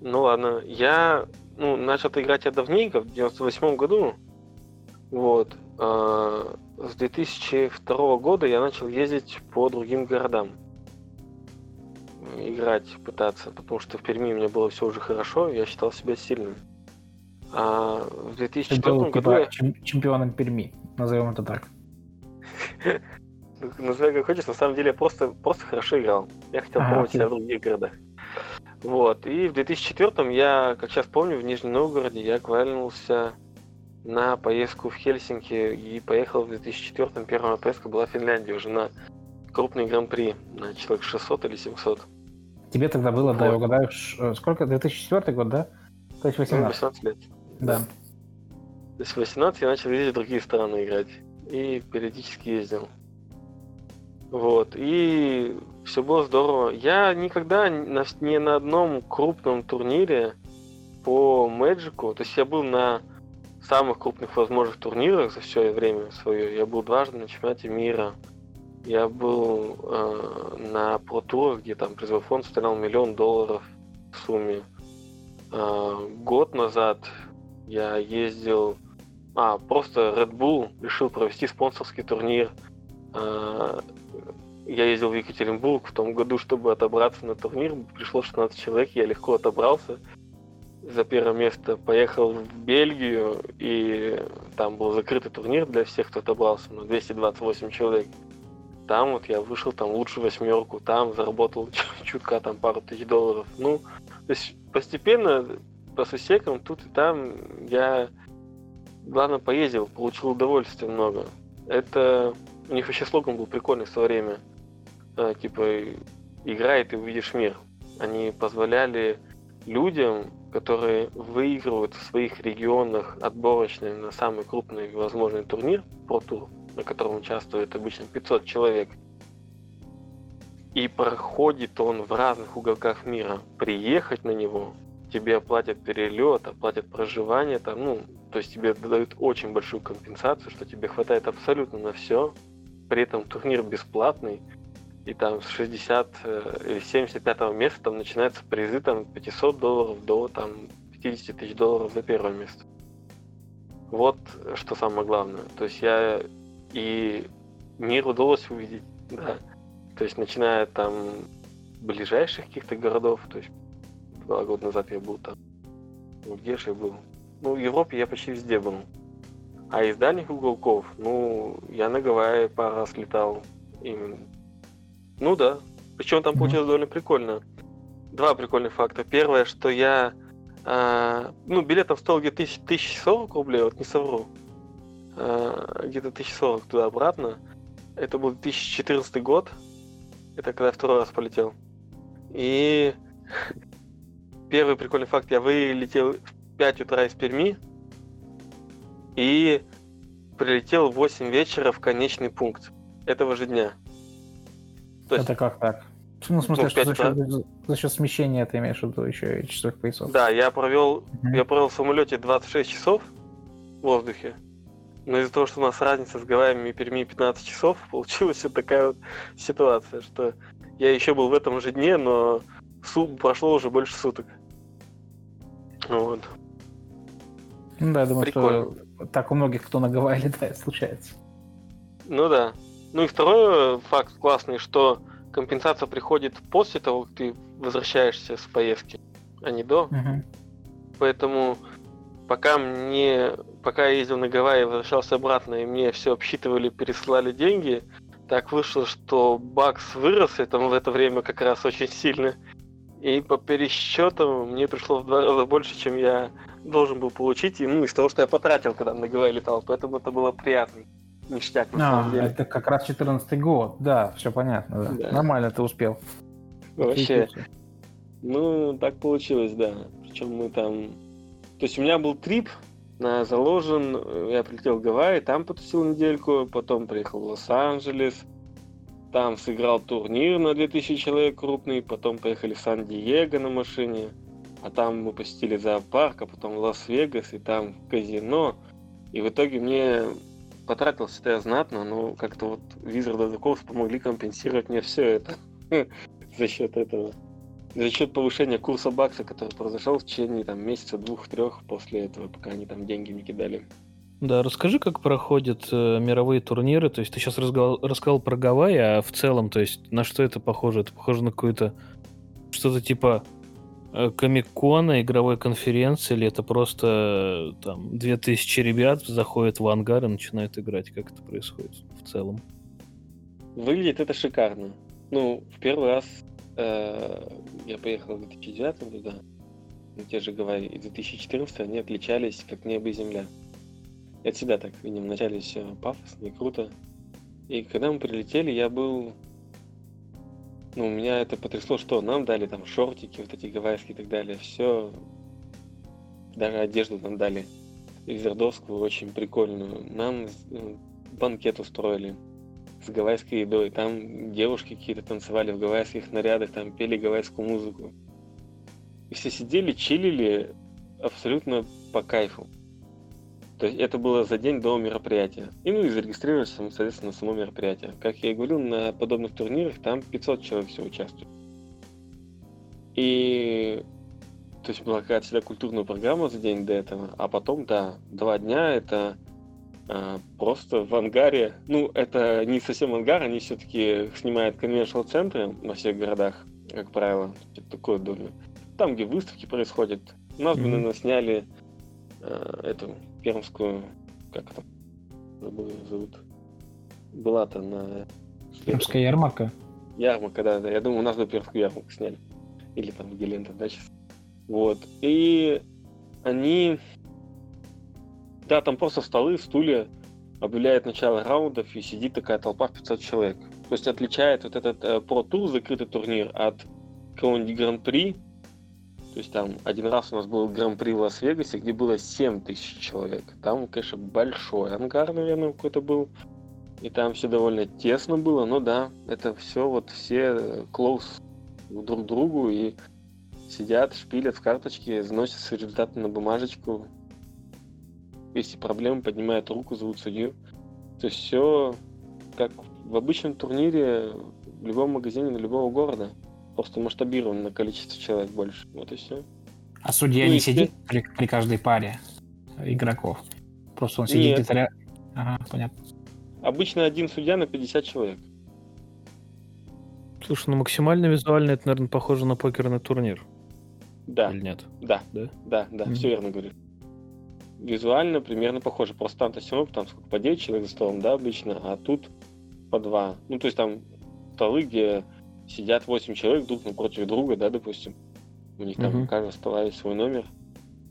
Ну ладно, я ну, начал играть я давненько, в 98 году. Вот. А, с 2002 года я начал ездить по другим городам играть, пытаться, потому что в Перми у меня было все уже хорошо, я считал себя сильным. А в 2004 был, году... Типа, я... чемпионом Перми, назовем это так. Называй как хочешь, на самом деле я просто, просто хорошо играл. Я хотел ага, пробовать себя в других городах. Вот. И в 2004 я, как сейчас помню, в Нижнем Новгороде я квалился на поездку в Хельсинки и поехал в 2004 первая поездка была в Финляндии уже на крупный гран-при на человек 600 или 700. Тебе тогда было, вот. да, я угадаю, э, сколько? 2004 год, да? То есть 18. Ну, 18 лет. Да. То есть 18 я начал ездить в другие страны играть. И периодически ездил. Вот. И все было здорово. Я никогда ни на одном крупном турнире по Мэджику, то есть я был на самых крупных возможных турнирах за все время свое. Я был дважды на чемпионате мира. Я был э, на про где там призовой фонд составлял миллион долларов в сумме. Э, год назад я ездил... А, просто Red Bull решил провести спонсорский турнир. Э, я ездил в Екатеринбург в том году, чтобы отобраться на турнир. Пришло 16 человек, я легко отобрался за первое место. Поехал в Бельгию, и там был закрытый турнир для всех, кто отобрался, на 228 человек. Там вот я вышел там лучшую восьмерку, там заработал чутка там пару тысяч долларов. Ну, то есть постепенно по сусекам тут и там я, главное, поездил, получил удовольствие много. Это у них вообще слоган был прикольный в свое время. А, типа, играй, и ты увидишь мир. Они позволяли людям, которые выигрывают в своих регионах отборочный на самый крупный возможный турнир, Pro Tour, на котором участвует обычно 500 человек. И проходит он в разных уголках мира. Приехать на него, тебе оплатят перелет, оплатят проживание, там, ну, то есть тебе дают очень большую компенсацию, что тебе хватает абсолютно на все. При этом турнир бесплатный, и там с 60 э, или 75 места там начинаются призы там 500 долларов до там 50 тысяч долларов за первое место. Вот что самое главное. То есть я и мир удалось увидеть, да. То есть начиная там ближайших каких-то городов, то есть два года назад я был там. Ну, где же я был? Ну, в Европе я почти везде был. А из дальних уголков, ну, я на Гавайи пару раз летал. Именно. Ну да. Причем там получилось довольно прикольно. Два прикольных факта. Первое, что я... А, ну, билет там стоил где-то 1040 рублей, вот не совру. А, где-то 1040 туда-обратно. Это был 2014 год. Это когда я второй раз полетел. И первый прикольный факт. Я вылетел в 5 утра из Перми и прилетел в 8 вечера в конечный пункт этого же дня. То есть, это как так? Ну, в смысле, ну, что за счет, за счет смещения ты имеешь в виду еще и часовых поясов? Да, я провел, mm-hmm. я провел в самолете 26 часов в воздухе. Но из-за того, что у нас разница с Гавайями и Перми 15 часов, получилась вот такая вот ситуация, что я еще был в этом же дне, но су- прошло уже больше суток. Вот. Ну да, я думаю, Прикольно. что так у многих, кто на Гавайи летает, случается. Ну да. Ну и второй факт классный, что компенсация приходит после того, как ты возвращаешься с поездки, а не до. Угу. Поэтому пока мне, пока я ездил на Гавайи и возвращался обратно, и мне все обсчитывали, пересылали деньги, так вышло, что бакс вырос, и там в это время как раз очень сильно. И по пересчетам мне пришло в два раза больше, чем я должен был получить, и, ну, из того, что я потратил, когда на Гавайи летал. Поэтому это было приятно. Ништяк, на а, самом деле. Это как раз 14 год, да, все понятно, да. да. Нормально ты успел. Вообще. Ну, так получилось, да. Причем мы там... То есть у меня был трип на заложен, я прилетел в Гавайи, там потусил недельку, потом приехал в Лос-Анджелес, там сыграл турнир на 2000 человек крупный, потом поехали в Сан-Диего на машине, а там мы посетили зоопарк, а потом Лас-Вегас, и там казино. И в итоге мне потратился я знатно, но как-то вот Wizard of the Coast помогли компенсировать мне все это за счет этого. За счет повышения курса бакса, который произошел в течение там, месяца двух-трех после этого, пока они там деньги не кидали. Да, расскажи, как проходят э, мировые турниры. То есть ты сейчас рассказал, рассказал про Гавайи, а в целом, то есть на что это похоже? Это похоже на какое-то что-то типа Э, комик-кона, игровой конференции, или это просто э, там 2000 ребят заходят в ангар и начинают играть? Как это происходит в целом? Выглядит это шикарно. Ну, в первый раз э, я поехал в 2009 туда, на те же Гавайи, и 2014 они отличались как небо и земля. Это всегда так, видим, вначале все пафосно и круто. И когда мы прилетели, я был ну, меня это потрясло, что нам дали там шортики, вот эти гавайские и так далее, все, даже одежду нам дали, изердовскую, очень прикольную. Нам ну, банкет устроили с гавайской едой, там девушки какие-то танцевали в гавайских нарядах, там пели гавайскую музыку. И все сидели, чилили абсолютно по кайфу. То есть это было за день до мероприятия. И ну и зарегистрировались, соответственно, на само мероприятие. Как я и говорил, на подобных турнирах там 500 человек все участвует. И то есть была какая-то всегда культурная программа за день до этого, а потом, да, два дня это просто в ангаре. Ну, это не совсем ангар, они все-таки снимают конвеншнл центры во всех городах, как правило, что-то такое думаю. Там, где выставки происходят. У нас mm-hmm. бы, наверное, сняли э, эту пермскую, как там, забыл зовут. Была-то на... Пермская ярмарка? Ярмарка, да, да. Я думаю, у нас бы пермскую ярмарку сняли. Или там где лента, да, сейчас. Вот. И они... Да, там просто столы, стулья, объявляет начало раундов, и сидит такая толпа в 500 человек. То есть отличает вот этот э, Pro закрытый турнир от какого-нибудь Гран-при, то есть там один раз у нас был гран-при в Лас-Вегасе, где было 7 тысяч человек. Там, конечно, большой ангар, наверное, какой-то был. И там все довольно тесно было, но да, это все вот все close друг к другу и сидят, шпилят в карточке, заносят результаты на бумажечку. Если проблемы, поднимают руку, зовут судью. То есть все как в обычном турнире в любом магазине на любого города. Просто масштабирован на количество человек больше. Вот и все. А судья ну, не сидит при, при каждой паре игроков? Просто он сидит где-то? Ага, понятно. Обычно один судья на 50 человек. Слушай, ну максимально визуально это, наверное, похоже на покерный турнир. Да, Или нет? да, Да? да, да, Мгм. все верно говоришь. Визуально примерно похоже. Просто там-то все равно, там сколько, по 9 человек за столом, да, обычно, а тут по 2. Ну, то есть там столы, где сидят 8 человек друг напротив друга, да, допустим. У них там у каждого стола есть свой номер.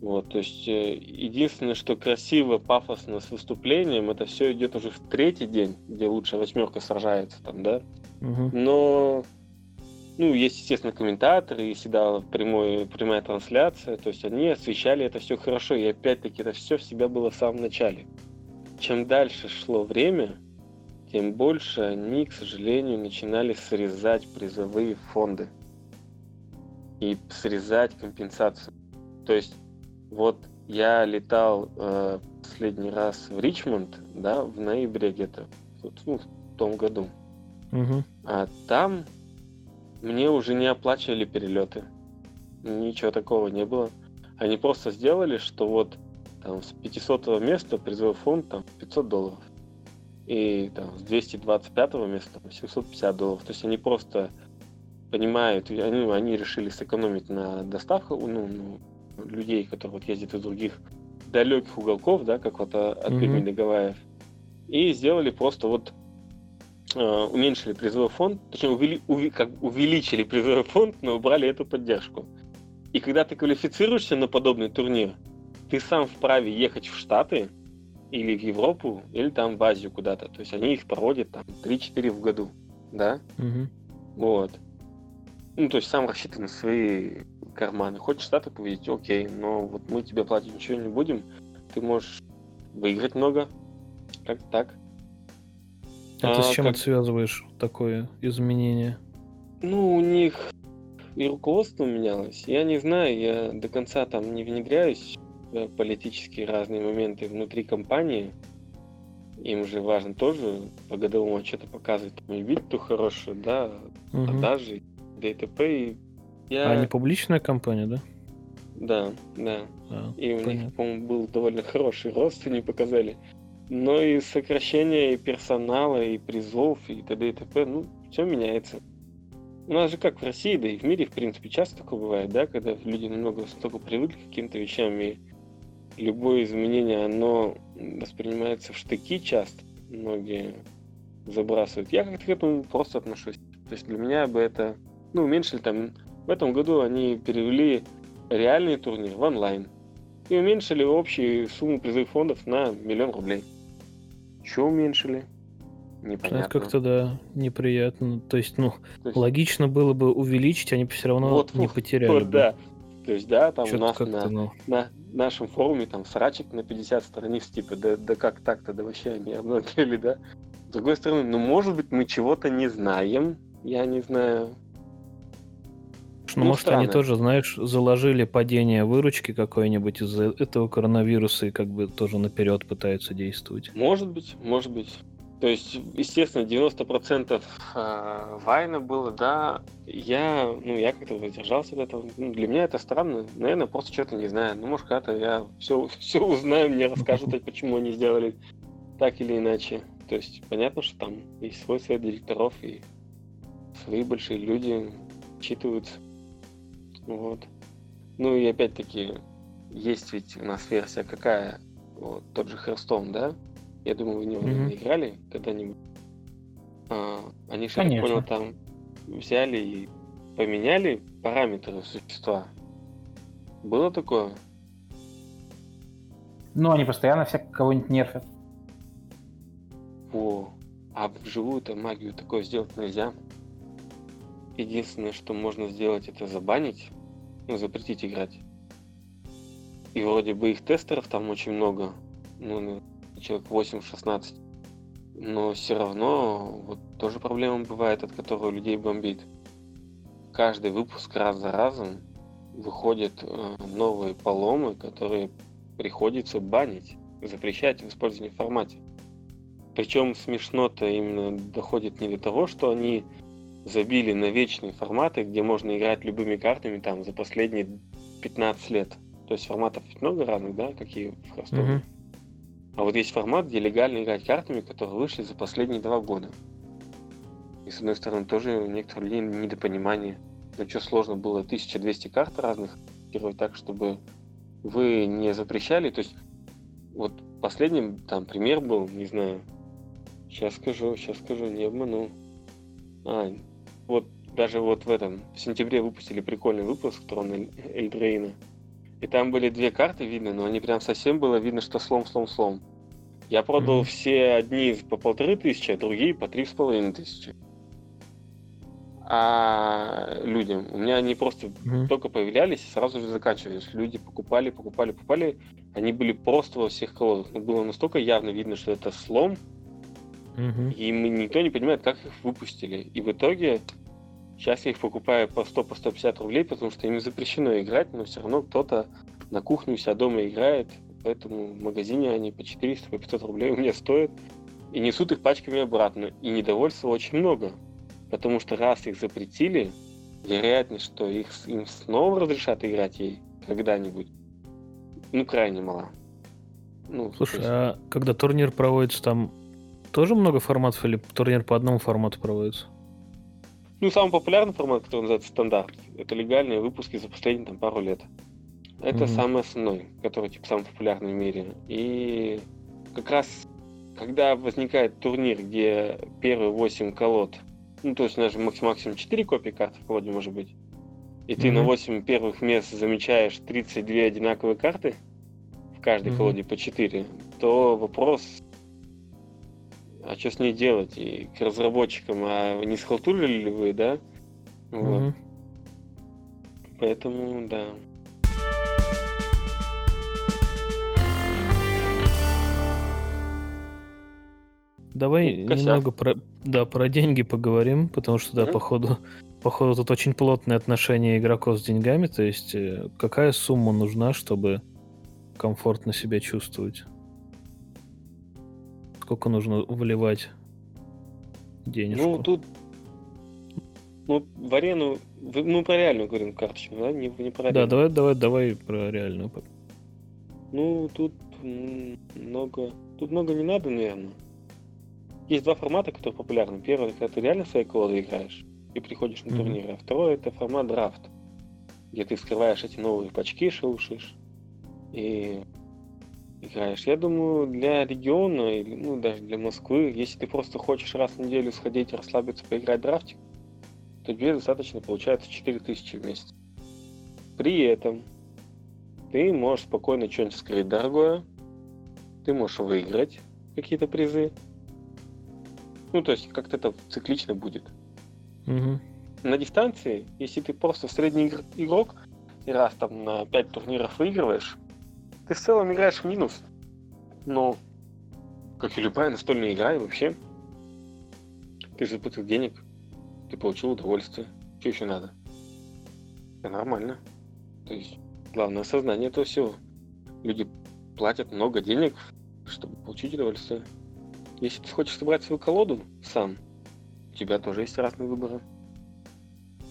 Вот, то есть э, единственное, что красиво, пафосно с выступлением, это все идет уже в третий день, где лучшая восьмерка сражается там, да. Мгм. Но, ну, есть, естественно, комментаторы, и всегда прямой, прямая трансляция, то есть они освещали это все хорошо, и опять-таки это все в себя было в самом начале. Чем дальше шло время, тем больше они, к сожалению, начинали срезать призовые фонды и срезать компенсацию. То есть вот я летал э, последний раз в Ричмонд, да, в ноябре где-то, вот, ну, в том году. Мгм. А там мне уже не оплачивали перелеты. Ничего такого не было. Они просто сделали, что вот там с 500 места призовой фонд там 500 долларов. И там с 225 места там, 750 долларов. То есть они просто понимают, они, они решили сэкономить на доставках ну, ну, людей, которые вот ездят из других далеких уголков, да, как вот а, от. Перми до Гавайев. И сделали просто вот уменьшили призовой фонд, точнее увели- уви- как увеличили призовой фонд, но убрали эту поддержку. И когда ты квалифицируешься на подобный турнир, ты сам вправе ехать в Штаты или в Европу, или там в Азию куда-то. То есть они их проводят там 3-4 в году, да? Мгм. Вот. Ну, то есть сам рассчитан на свои карманы. Хочешь Штаты повезти, окей, но вот мы тебе платить ничего не будем. Ты можешь выиграть много. Как так? А ты с А, чем как- это связываешь, такое изменение? Ну, у них и руководство менялось. Я не знаю, я до конца там не внедряюсь в политические разные моменты внутри компании. Им же важно тоже по годовому отчету показывать там и вид-то хороший, да, Мгм. продажи, ДТП. И я... А они публичная компания, да? Да, да. А, И у них, понятно. по-моему, был довольно хороший рост, они показали. Но и сокращение и персонала, и призов, и т.д. и т.п. Ну, все меняется. У нас же как в России, да и в мире, в принципе, часто такое бывает, да, когда люди немного столько привыкли к каким-то вещам, и любое изменение, оно воспринимается в штыки часто. Многие забрасывают. Я как-то к этому просто отношусь. То есть для меня бы это, ну, уменьшили там, в этом году они перевели реальный турнир в онлайн и уменьшили общую сумму призовых фондов на миллион рублей. Че уменьшили? Непонятно. как-то, да, неприятно. То есть, ну, То есть, логично было бы увеличить, они все равно Вот, не потеряли. вот, бы. да. То есть, да, там у Чё-то нас как-то, на, ну, на нашем форуме там срачек на 50 страниц, типа, да, да как так-то, да вообще они обнаглели, да. С другой стороны, ну, может быть, мы чего-то не знаем, я не знаю. Ну, ну, может, они странно. тоже, знаешь, заложили падение выручки какой-нибудь из-за этого коронавируса и как бы тоже наперед пытаются действовать. Может быть, может быть. То есть, естественно, 90% а, Вайна было, да. Я, ну, я как-то воздержался от этого. Ну, для меня это странно. Наверное, просто что-то не знаю. Ну, может, когда-то я все, все узнаю, мне расскажут, почему они сделали так или иначе. То есть, понятно, что там есть свой совет директоров и свои большие люди читаются. Вот. Ну и опять-таки, есть ведь у нас версия какая, вот, тот же Hearthstone, да? Я думаю, вы в него наверное, играли когда-нибудь. А, они же, я понял, там взяли и поменяли параметры существа. Было такое? Ну, они постоянно всяк кого-нибудь нерфят. О, а вживую-то магию такое сделать нельзя. Единственное, что можно сделать, это забанить, ну, запретить играть. И вроде бы их тестеров там очень много, ну, ну, человек 8-16. Но все равно вот тоже проблема бывает, от которой людей бомбит. Каждый выпуск раз за разом выходят э, новые поломы, которые приходится банить, запрещать в использовании формате. Причем смешно-то именно доходит не до того, что они забили на вечные форматы, где можно играть любыми картами там за последние 15 лет. То есть форматов много разных, да, какие в Hearthstone. Мгм. А вот есть формат, где легально играть картами, которые вышли за последние два года. И с одной стороны тоже у некоторых людей недопонимание. Ну что сложно было, 1200 карт разных сделать так, чтобы вы не запрещали. То есть, вот последним там пример был, не знаю, сейчас скажу, сейчас скажу, не обману. А, вот даже вот в этом, в сентябре выпустили прикольный выпуск Трон Эльдрейна. И там были две карты видно, но они прям совсем было видно, что слом, слом, слом. Я продал mm-hmm. все одни по полторы тысячи, а другие по три с половиной тысячи. А людям, у меня они просто mm-hmm. только появлялись и сразу же заканчивались. Люди покупали, покупали, покупали. Они были просто во всех колодах. Но было настолько явно видно, что это слом, mm-hmm. и мы, никто не понимает, как их выпустили. И в итоге сейчас я их покупаю по 100 по 150 рублей, потому что им запрещено играть, но все равно кто-то на кухне у себя дома играет, Поэтому в магазине они по 400, по 500 рублей у меня стоят. И несут их пачками обратно. И недовольства очень много. Потому что раз их запретили, вероятность, что их, им снова разрешат играть ей когда-нибудь, ну, крайне мала. Ну, Слушай, есть... а когда турнир проводится, там тоже много форматов или турнир по одному формату проводится? Ну, самый популярный формат, который называется стандарт, это легальные выпуски за последние там, пару лет. Это mm-hmm. самый основной, который типа самый популярный в мире. И как раз когда возникает турнир, где первые 8 колод, ну то есть даже максимум 4 копии карт в колоде может быть, и mm-hmm. ты на 8 первых мест замечаешь 32 одинаковые карты, в каждой mm-hmm. колоде по 4, то вопрос, а что с ней делать? И к разработчикам, а не схалтурили ли вы, да? Вот. Mm-hmm. Поэтому, да. Давай ну, немного про, да, про деньги поговорим, потому что, да, mm-hmm. походу, походу тут очень плотные отношения игроков с деньгами, то есть э, какая сумма нужна, чтобы комфортно себя чувствовать? Сколько нужно вливать денежку? Ну, тут ну, в арену, мы про реальную говорим карточку, да? Не, не про Да, давай, давай, давай про реальную. Ну, тут много, тут много не надо, наверное. Есть два формата, которые популярны. Первый, когда ты реально своей колодой играешь и приходишь на mm-hmm. турниры. А второй это формат драфт, где ты вскрываешь эти новые пачки, шелушишь и играешь. Я думаю, для региона или ну, даже для Москвы, если ты просто хочешь раз в неделю сходить, расслабиться, поиграть драфтик, то тебе достаточно получается 4000 в месяц. При этом ты можешь спокойно что-нибудь скрыть дорогое, ты можешь выиграть какие-то призы, ну, то есть как-то это циклично будет. Угу. На дистанции, если ты просто средний игрок и раз там на 5 турниров выигрываешь, ты в целом играешь в минус. Но, как и любая настольная игра, и вообще, ты же заплатил денег, ты получил удовольствие. Что еще надо? Это нормально. То есть, главное осознание этого всего. Люди платят много денег, чтобы получить удовольствие. Если ты хочешь собрать свою колоду сам, у тебя тоже есть разные выборы.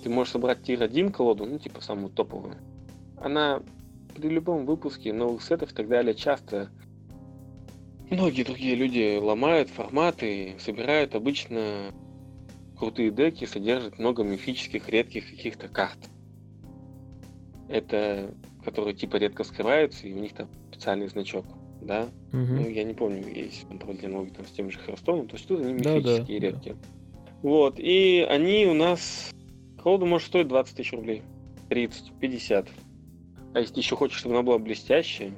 Ты можешь собрать тир-1 колоду, ну, типа самую топовую. Она при любом выпуске новых сетов и так далее часто многие другие люди ломают форматы, собирают обычно крутые деки, содержат много мифических, редких каких-то карт. Это, которые типа редко скрываются, и у них там специальный значок да. Угу. Ну, я не помню, есть контроль ноги там с тем же Херстоном, то есть тут они мифические да, да, редкие. Да. Вот, и они у нас... Колода может стоить 20 тысяч рублей. 30, 50. А если еще хочешь, чтобы она была блестящая,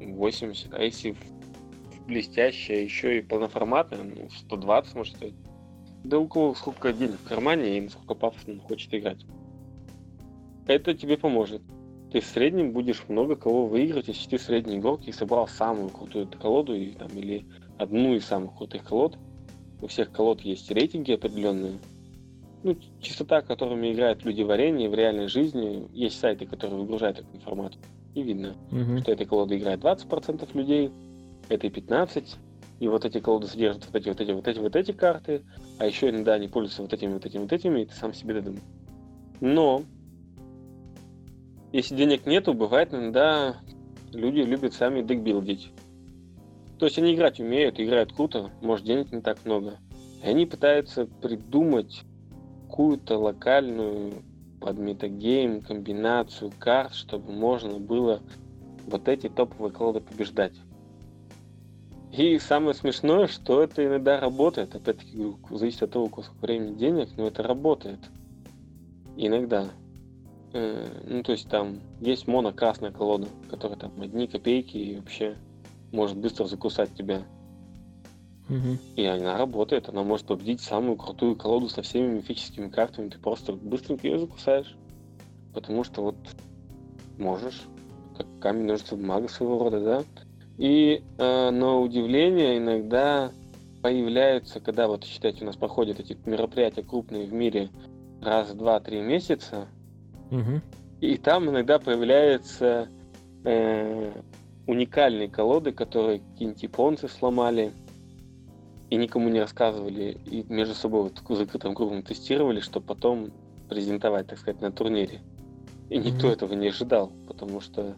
80. А если блестящая, еще и полноформатная, ну, 120 может стоить. Да у кого сколько денег в кармане и насколько пафосно хочет играть. Это тебе поможет ты в среднем будешь много кого выиграть, если ты средний игрок и собрал самую крутую колоду или, там, или одну из самых крутых колод. У всех колод есть рейтинги определенные. Ну, частота, которыми играют люди в арене, в реальной жизни. Есть сайты, которые выгружают эту информацию. И видно, угу. что этой колоды играет 20% людей, этой 15%. И вот эти колоды содержат вот эти, вот эти, вот эти, вот эти карты. А еще иногда они пользуются вот этими, вот этими, вот этими, и ты сам себе додумаешь. Но если денег нету, бывает иногда люди любят сами декбилдить. То есть они играть умеют, играют круто, может денег не так много. И они пытаются придумать какую-то локальную под метагейм, комбинацию карт, чтобы можно было вот эти топовые колоды побеждать. И самое смешное, что это иногда работает. Опять-таки, зависит от того, сколько времени денег, но это работает. Иногда. Э, ну, то есть там есть моно-красная колода, которая там одни копейки и вообще может быстро закусать тебя. Угу. И она работает, она может победить самую крутую колоду со всеми мифическими картами. Ты просто быстренько ее закусаешь. Потому что вот можешь, как камень, ножницы, бумага своего рода, да? И э, на удивление иногда появляются, когда вот, считайте, у нас проходят эти мероприятия крупные в мире раз, два, три месяца, Угу. и там иногда появляются э, уникальные колоды, которые какие-нибудь японцы сломали и никому не рассказывали, и между собой вот в закрытом кругом тестировали, чтобы потом презентовать, так сказать, на турнире. И никто Мгм. этого не ожидал, потому что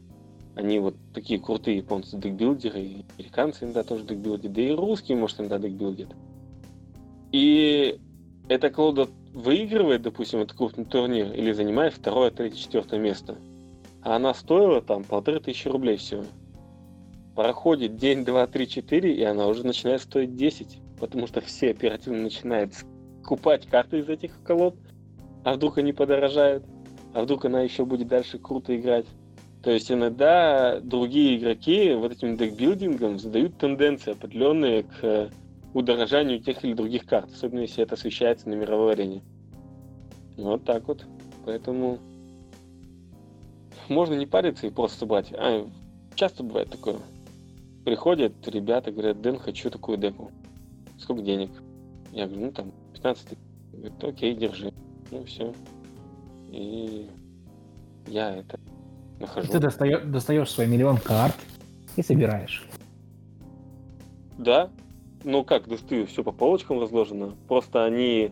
они вот такие крутые японцы декбилдеры, и американцы иногда тоже декбилдят, да и русские, может, иногда декбилдят. И эта колода выигрывает, допустим, этот крупный турнир или занимает второе, третье, четвертое место. А она стоила там полторы тысячи рублей всего. Проходит день, два, три, четыре, и она уже начинает стоить 10. Потому что все оперативно начинают скупать карты из этих колод. А вдруг они подорожают? А вдруг она еще будет дальше круто играть? То есть иногда другие игроки вот этим декбилдингом задают тенденции определенные к э, удорожанию тех или других карт, особенно если это освещается на мировой арене. Вот так вот. Поэтому можно не париться и просто брать. А, часто бывает такое. Приходят ребята, говорят, Дэн, хочу такую деку. Сколько денег? Я говорю, ну там 15 тысяч. Говорит, окей, держи. Ну все. И я это нахожу. Ты достаешь, достаешь свой миллион карт и собираешь. Да. Ну как, достаю, все по полочкам разложено. Просто они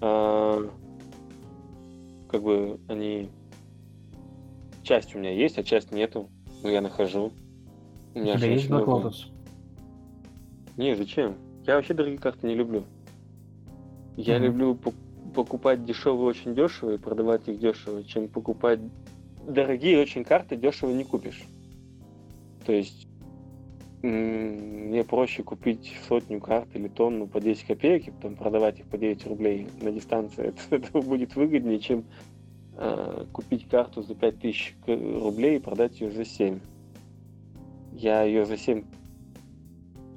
а, как бы они часть у меня есть, а часть нету. Ну я нахожу. У меня Да есть Black. Lotus. Не, зачем? Я вообще дорогие карты не люблю. Я Мгм. люблю пок- покупать дешевые очень дешево и продавать их дешево, чем покупать дорогие очень карты дешево не купишь. То есть мне проще купить сотню карт или тонну по 10 копеек и потом продавать их по 9 рублей на дистанции. Это, это будет выгоднее, чем э, купить карту за 5000 к- рублей и продать ее за 7. Я ее за 7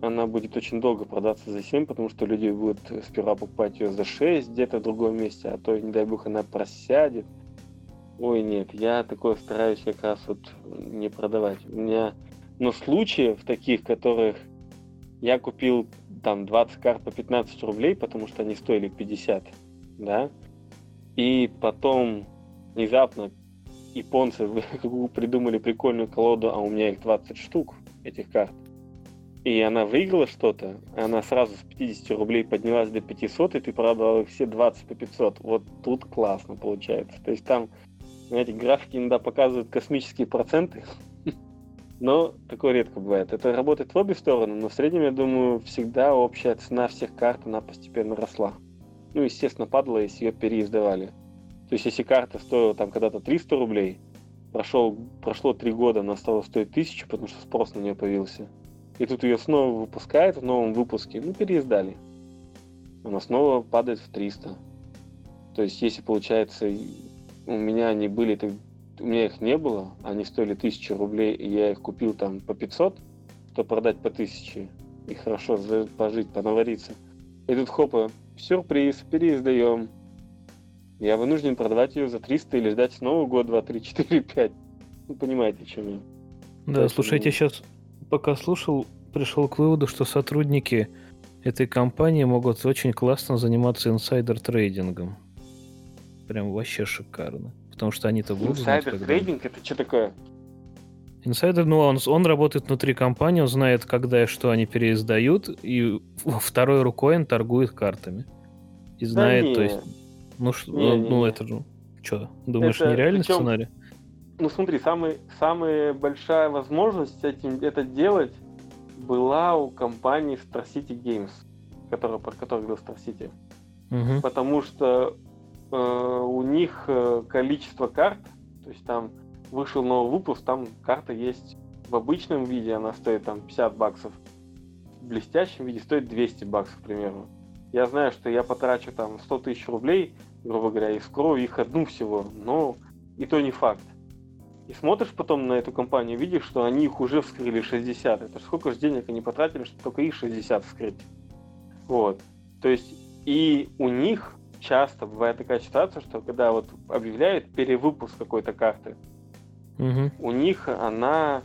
она будет очень долго продаться за 7, потому что люди будут сперва покупать ее за 6 где-то в другом месте, а то, не дай бог, она просядет. Ой, нет, я такое стараюсь как раз вот не продавать. У меня, но случаев таких, которых я купил там 20 карт по 15 рублей, потому что они стоили 50, да, и потом внезапно японцы придумали прикольную колоду, а у меня их 20 штук, этих карт. И она выиграла что-то, она сразу с 50 рублей поднялась до 500, и ты продал их все 20 по 500. Вот тут классно получается. То есть там, знаете, графики иногда показывают космические проценты, но такое редко бывает. Это работает в обе стороны, но в среднем, я думаю, всегда общая цена всех карт, она постепенно росла. Ну, естественно, падала, если ее переиздавали. То есть, если карта стоила там когда-то 300 рублей, прошел, прошло 3 года, она стала стоить 1000, потому что спрос на нее появился. И тут ее снова выпускают в новом выпуске, ну, переиздали. Она снова падает в 300. То есть, если, получается, у меня они были, у меня их не было, они стоили 1000 рублей, и я их купил там по 500, то продать по 1000 и хорошо пожить, понавариться. И тут хопа, сюрприз, переиздаем. Я вынужден продавать ее за 300 или ждать снова год, два, три, четыре, пять. Ну, понимаете, чем я. Да, Поэтому- слушайте, сейчас пока слушал, пришел к выводу, что сотрудники этой компании могут очень классно заниматься insider trading ом. Прям вообще шикарно. Потому что они-то будут знать, Инсайдер когда- трейдинг это что такое? Инсайдер, ну, он, он работает внутри компании, он знает, когда и что они переиздают, и второй рукой он торгует картами. И знает, не. то есть... Ну, Не, не, ну не. это же... Что, думаешь, Это нереальный причем- сценарий? Ну смотри, самый, самая большая возможность этим, это делать была у компании Star City Games, которая, про которую говорил Star City. Мгм. Потому что э, у них э, количество карт, то есть там вышел новый выпуск, там карта есть в обычном виде, она стоит там 50 баксов, в блестящем виде стоит 200 баксов примерно. Я знаю, что я потрачу там 100 тысяч рублей, грубо говоря, и скрою их одну всего, но и то не факт. И смотришь потом на эту компанию, видишь, что они их уже вскрыли 60. Это сколько же денег они потратили, чтобы только их 60 вскрыть. Вот. То есть и у них часто бывает такая ситуация, что когда вот объявляют перевыпуск какой-то карты, угу. у них она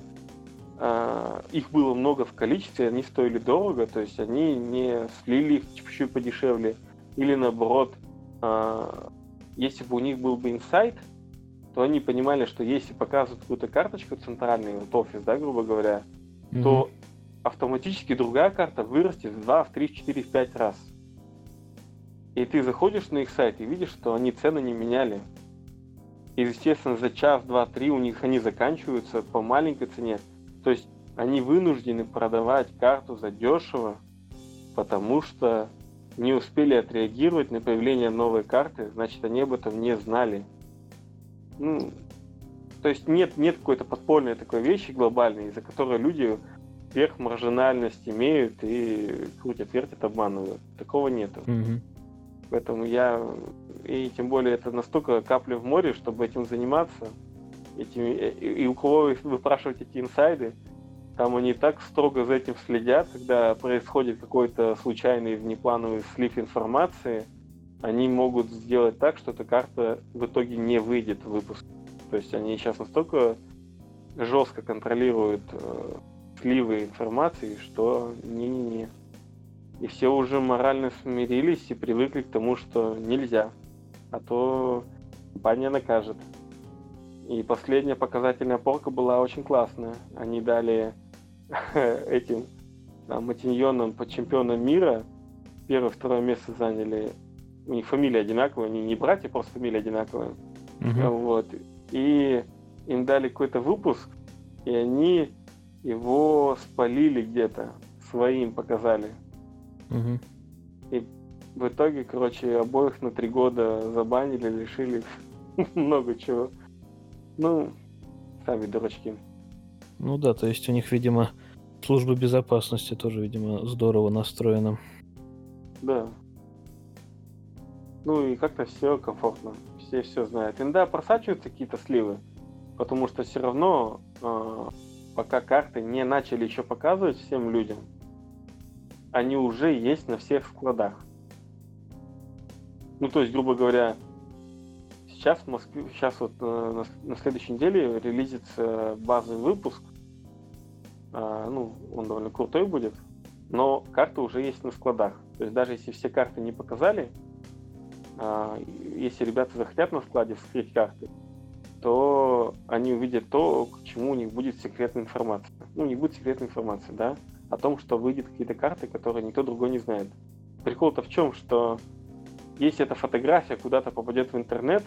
э, их было много в количестве, они стоили дорого, то есть они не слили их чуть-чуть подешевле, или наоборот, э, если бы у них был бы инсайт, то они понимали, что если показывают какую-то карточку центральную, вот офис, да, грубо говоря, mm-hmm. то автоматически другая карта вырастет в 2, в 3, в 4, в 5 раз. И ты заходишь на их сайт и видишь, что они цены не меняли. И, естественно, за час, два, три у них они заканчиваются по маленькой цене. То есть они вынуждены продавать карту за дешево, потому что не успели отреагировать на появление новой карты, значит, они об этом не знали ну, то есть нет, нет какой-то подпольной такой вещи глобальной, из-за которой люди верх маржинальность имеют и крутят, вертят, обманывают. Такого нету. Угу. Поэтому я, и тем более это настолько капля в море, чтобы этим заниматься, этими, и у кого вы спрашиваете эти инсайды, там они так строго за этим следят, когда происходит какой-то случайный внеплановый слив информации – они могут сделать так, что эта карта в итоге не выйдет в выпуск. То есть они сейчас настолько жестко контролируют э, сливы информации, что не-не-не. И все уже морально смирились и привыкли к тому, что нельзя. А то компания накажет. И последняя показательная порка была очень классная. Они дали этим там, матиньонам по чемпионам мира первое-второе место заняли у них фамилия одинаковая, они не братья, просто фамилия одинаковая. Uh-huh. Вот. И им дали какой-то выпуск, и они его спалили где-то, своим показали. Uh-huh. И в итоге, короче, обоих на три года забанили, лишили много чего. Ну, сами дурачки. Ну да, то есть у них, видимо, служба безопасности тоже, видимо, здорово настроена. Да. Ну и как-то все комфортно, все все знают. Иногда просачиваются какие-то сливы, потому что все равно, э, пока карты не начали еще показывать всем людям, они уже есть на всех складах. Ну, то есть, грубо говоря, сейчас в Москве, сейчас вот э, на, на следующей неделе релизится базовый выпуск. Э, ну, он довольно крутой будет, но карты уже есть на складах. То есть даже если все карты не показали, а, если ребята захотят на складе вскрыть карты, то они увидят то, к чему у них будет секретная информация. Ну, не будет секретной информации, да, о том, что выйдет какие-то карты, которые никто другой не знает. Прикол-то в чем, что если эта фотография куда-то попадет в интернет,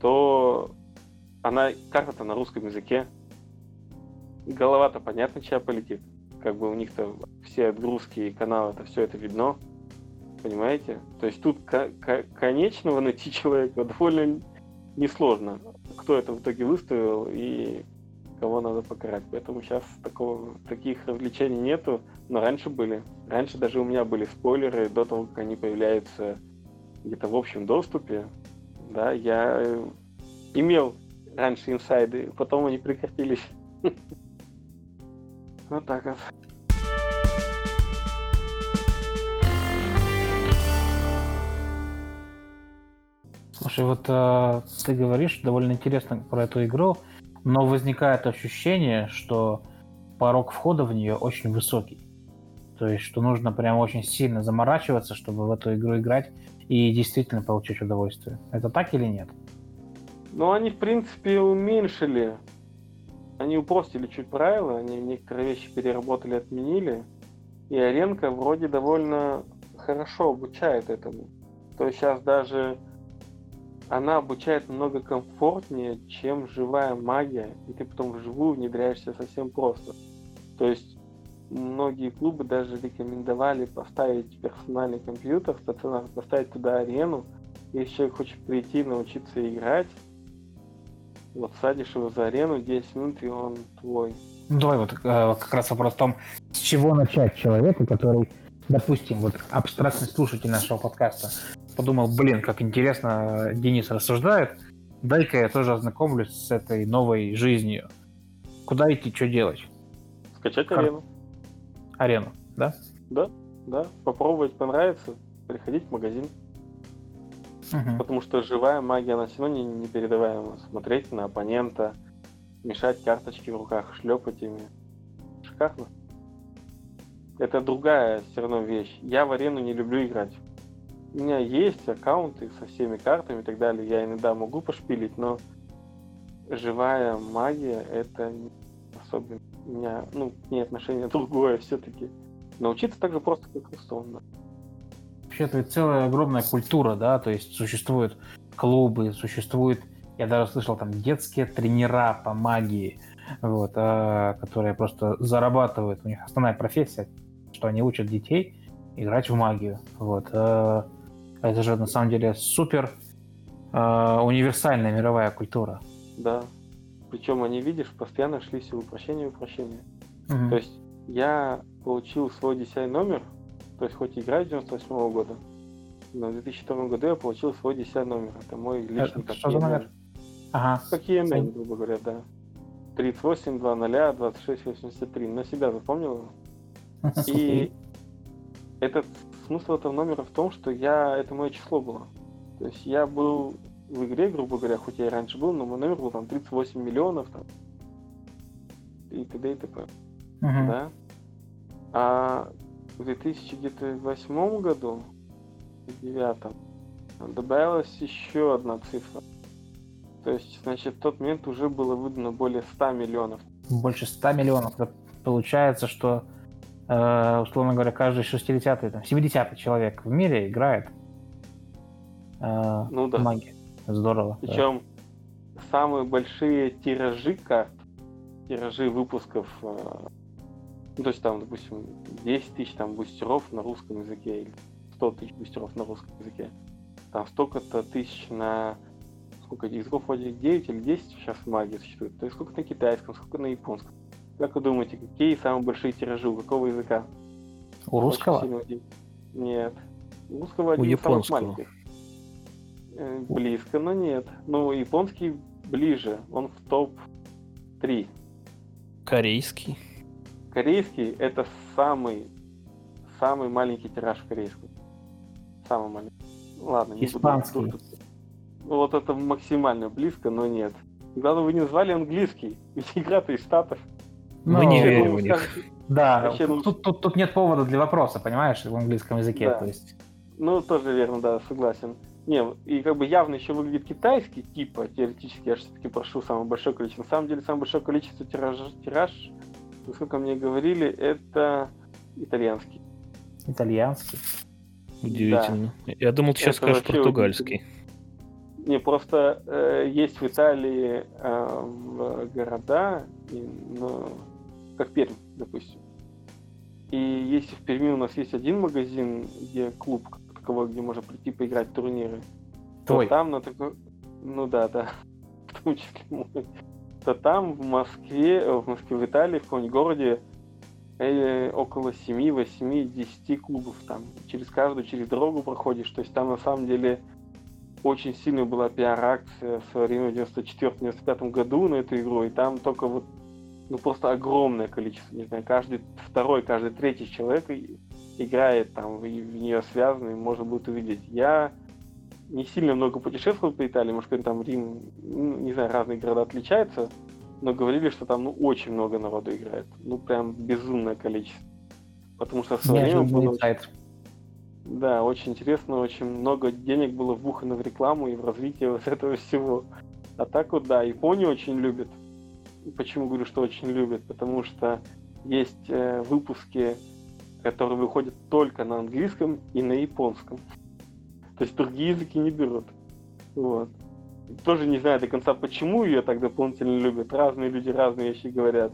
то она карта-то на русском языке. Голова-то понятно, чья полетит. Как бы у них-то все отгрузки каналы, это все это видно. Понимаете? То есть тут конечного найти человека довольно несложно. Кто это в итоге выставил и кого надо покарать. Поэтому сейчас такого, таких развлечений нету, но раньше были. Раньше даже у меня были спойлеры до того, как они появляются где-то в общем доступе. Да, я э, имел раньше инсайды, потом они прекратились. Вот так вот. Слушай, вот э, ты говоришь довольно интересно про эту игру, но возникает ощущение, что порог входа в нее очень высокий. То есть, что нужно прям очень сильно заморачиваться, чтобы в эту игру играть и действительно получить удовольствие. Это так или нет? Ну, они, в принципе, уменьшили. Они упростили чуть правила, они некоторые вещи переработали, отменили. И Аренка вроде довольно хорошо обучает этому. То есть сейчас даже она обучает намного комфортнее, чем живая магия, и ты потом вживую внедряешься совсем просто. То есть многие клубы даже рекомендовали поставить персональный компьютер стационар, поставить туда арену, Если человек хочет прийти, научиться играть, вот садишь его за арену 10 минут, и он твой. Ну, давай вот э, как раз вопрос в том, с чего начать человеку, который, допустим, вот абстрактный слушатель нашего подкаста, подумал, блин, как интересно Денис рассуждает, дай-ка я тоже ознакомлюсь с этой новой жизнью. Куда идти, что делать? Скачать Кар- арену. Арену, да? Да, да. Попробовать понравится, приходить в магазин. Мгм. Потому что живая магия, она все равно не, непередаваема. Смотреть на оппонента, мешать карточки в руках, шлепать ими. Шикарно. Это другая все равно вещь. Я в арену не люблю играть. У меня есть аккаунты со всеми картами и так далее. Я иногда могу пошпилить, но живая магия это не особенно у меня, ну, к ней отношение другое все-таки. Научиться так же просто, как Рустон, да. Вообще-то ведь целая огромная культура, да, то есть существуют клубы, существуют, я даже слышал, там детские тренера по магии, вот, а, которые просто зарабатывают, у них основная профессия, что они учат детей играть в магию, вот. а, это же на самом деле супер а, универсальная мировая культура. Да. Причем они, видишь, постоянно шли все упрощение и упрощение. Мгм. То есть я получил свой DCI номер, то есть хоть играю с 98 года, но в 2002 году я получил свой DCI номер. Это мой личный Это что за номер? Ага. Как EMN, грубо говоря, да. 38, 20, 26, 83. На себя запомнил его. И этот смысл этого номера в том, что я это мое число было. То есть я был в игре, грубо говоря, хоть я и раньше был, но мой номер был там 38 миллионов там, и т.д. и т.п. Мгм. Да? А в 2008 году, в девятом, добавилась еще одна цифра. То есть, значит, в тот момент уже было выдано более 100 миллионов. Больше 100 миллионов. Это получается, что, условно говоря, каждый 60-й, там, 70-й человек в мире играет э, Ну да. в магию. Здорово. да. Причем самые большие тиражи карт, тиражи выпусков, э, ну, то есть там, допустим, 10 тысяч там бустеров на русском языке или 100 тысяч бустеров на русском языке. Там столько-то тысяч на сколько языков вроде 9 или 10 сейчас в магии существует. То есть сколько на китайском, сколько на японском. Как вы думаете, какие самые большие тиражи у какого языка? У русского? Нет. У русского один У из самых японского. маленьких. Э, Близко, но нет. Ну, японский ближе. Он в топ-3. Корейский. Корейский это самый самый маленький тираж в корейском. Самый маленький. Ладно, не Испанский. буду- Вот это максимально близко, но нет. Главное, вы не назвали английский. Ведь игра-то из Штатов. Мы Ну, не Вообще, верим в них. Да, Вообще, тут, тут, тут нет повода для вопроса, понимаешь, в английском языке. Да. То есть. Ну, тоже верно, да, согласен. Не, и как бы явно еще выглядит китайский, типа, теоретически, я все-таки прошу самое большое количество. На самом деле, самое большое количество тираж, тираж насколько мне говорили, это итальянский. Итальянский. Удивительно. Я думал, ты сейчас Это скажешь португальский. Не, просто э, есть в Италии э, в города, и, ну, как Пермь, допустим. И если в Перми у нас есть один магазин, где клуб таковой, где можно прийти поиграть в турниры, Твой. то там на такой... Ну да, да, в том числе мой. То там в Москве, э, в Москве, в Италии, в каком-нибудь городе э, около 7, 8, 10 клубов там. Через каждую, через дорогу проходишь. То есть там на самом деле очень сильная была пиар-акция в свое время в 94-95 году на эту игру, и там только вот ну просто огромное количество, не знаю, каждый второй, каждый третий человек играет там, и в нее связан, и можно будет увидеть. Я не сильно много путешествовал по Италии, может, какой-то там Рим, ну, не знаю, разные города отличаются, но говорили, что там ну очень много народу играет. Ну прям безумное количество. Потому что в свое время было сайт. да, очень интересно, очень много денег было вбухано в рекламу и в развитие вот этого всего. А так вот, да, Японию очень любят. Почему говорю, что очень любят? Потому что есть э, выпуски, которые выходят только на английском и на японском. То есть другие языки не берут. Вот. Тоже не знаю до конца, почему ее так дополнительно любят. Разные люди разные вещи говорят.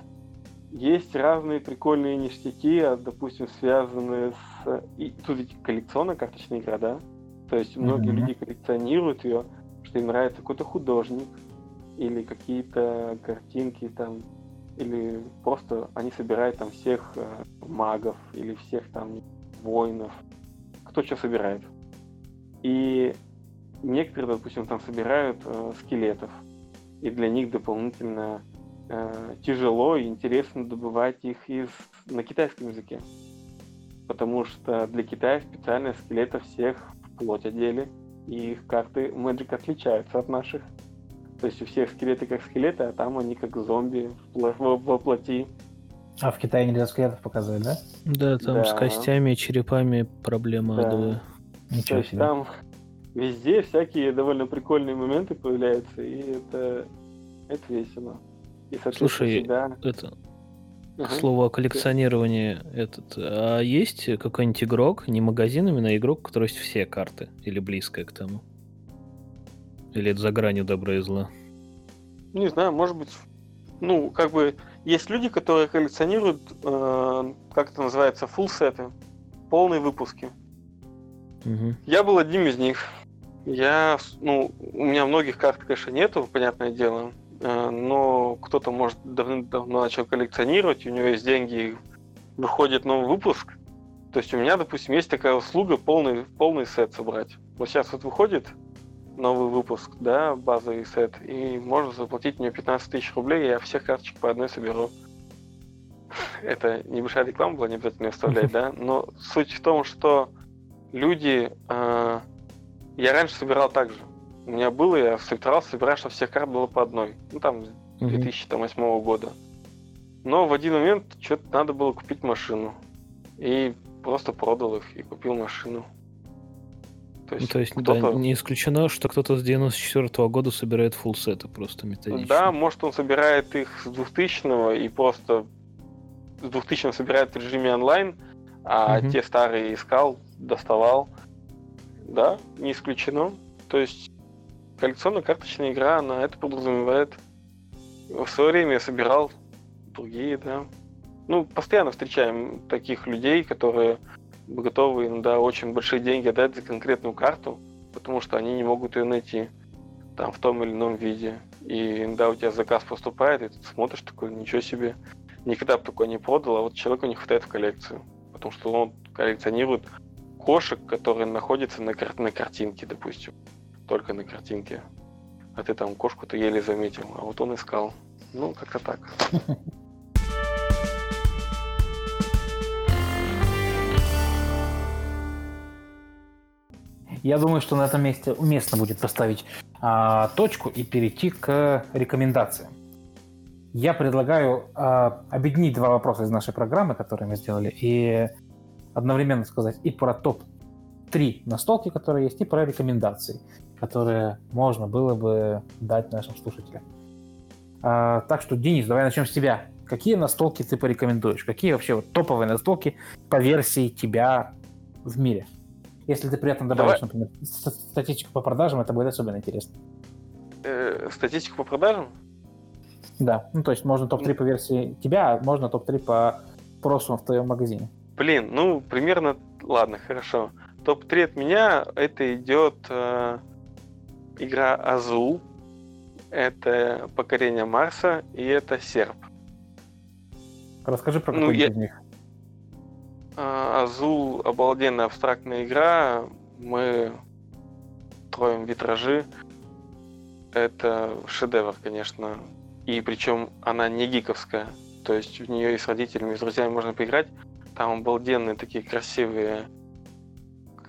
Есть разные прикольные ништяки, а, допустим, связанные с... И тут ведь коллекционная карточная игра, да? То есть многие mm-hmm. люди коллекционируют ее, что им нравится какой-то художник или какие-то картинки там, или просто они собирают там всех э, магов или всех там воинов, кто что собирает. И некоторые, допустим, там собирают э, скелетов, и для них дополнительно э, тяжело и интересно добывать их из на китайском языке. Потому что для Китая специально скелетов всех в плоть одели, и их карты Magic отличаются от наших. То есть у всех скелеты как скелеты, а там они как зомби во плоти. А в Китае нельзя скелетов показывать, да? Да, там да. с костями и черепами проблема да. адовая. Ничего То есть себе. там везде всякие довольно прикольные моменты появляются, и это, это весело. И, Слушай, всегда... это, к слову о коллекционировании, этот, а есть какой-нибудь игрок, не магазин именно, а игрок, у которого есть все карты, или близкое к тому? Или это за гранью добра и зла? Не знаю, может быть, ну, как бы, есть люди, которые коллекционируют, э, как это называется, full сеты, полные выпуски. Угу. Я был одним из них. Я, ну, у меня многих карт, конечно, нету, понятное дело, э, но кто-то, может, давным-давно начал коллекционировать, у него есть деньги, выходит новый выпуск. То есть у меня, допустим, есть такая услуга полный, полный сет собрать. Вот сейчас вот выходит новый выпуск, да, базовый сет, и можно заплатить мне 15 тысяч рублей, и я всех карточек по одной соберу. Это небольшая реклама была, не обязательно оставлять, да, но суть в том, что люди э, я раньше собирал так же. У меня было, я собирался собирать, чтобы всех карт было по одной. Ну, там, с 2008 mm-hmm. года. Но в один момент что-то надо было купить машину. И просто продал их и купил машину. То есть, ну, то есть да, не исключено, что кто-то с 94 -го года собирает фулсеты просто методично. Да, может он собирает их с 2000 и просто с 2000 собирает в режиме онлайн, а угу. те старые искал, доставал. Да, не исключено. То есть коллекционно-карточная игра, она это подразумевает. В свое время я собирал другие, да. Ну, постоянно встречаем таких людей, которые готовы иногда очень большие деньги отдать за конкретную карту, потому что они не могут ее найти там в том или ином виде. И иногда у тебя заказ поступает, и ты смотришь такой, ничего себе, никогда бы такое не продал, а вот человеку не хватает в коллекцию. Потому что он коллекционирует кошек, которые находятся на, кар- на картинке, допустим. Только на картинке. А ты там кошку-то еле заметил, а вот он искал. Ну, как-то так. Я думаю, что на этом месте уместно будет поставить а, точку и перейти к рекомендациям. Я предлагаю а, объединить два вопроса из нашей программы, которые мы сделали, и одновременно сказать и про топ-3 настолки, которые есть, и про рекомендации, которые можно было бы дать нашим слушателям. А, так что, Денис, давай начнем с тебя. Какие настолки ты порекомендуешь? Какие вообще вот топовые настолки по версии тебя в мире? Если ты при этом добавишь, давай. например, статистику по продажам, это будет особенно интересно. Э, статистику по продажам? Да, ну то есть можно топ-3 по версии тебя, а можно топ-3 по спросу в твоем магазине. Блин, ну, примерно, ладно, хорошо. Топ-3 от меня, это идет э, игра Азул, это Покорение Марса и это Серп. Расскажи про ну, я... из них. А, Азул обалденная абстрактная игра. Мы строим витражи. Это шедевр, конечно. И причем она не гиковская. То есть в нее и с родителями, и с друзьями можно поиграть. Там обалденные такие красивые,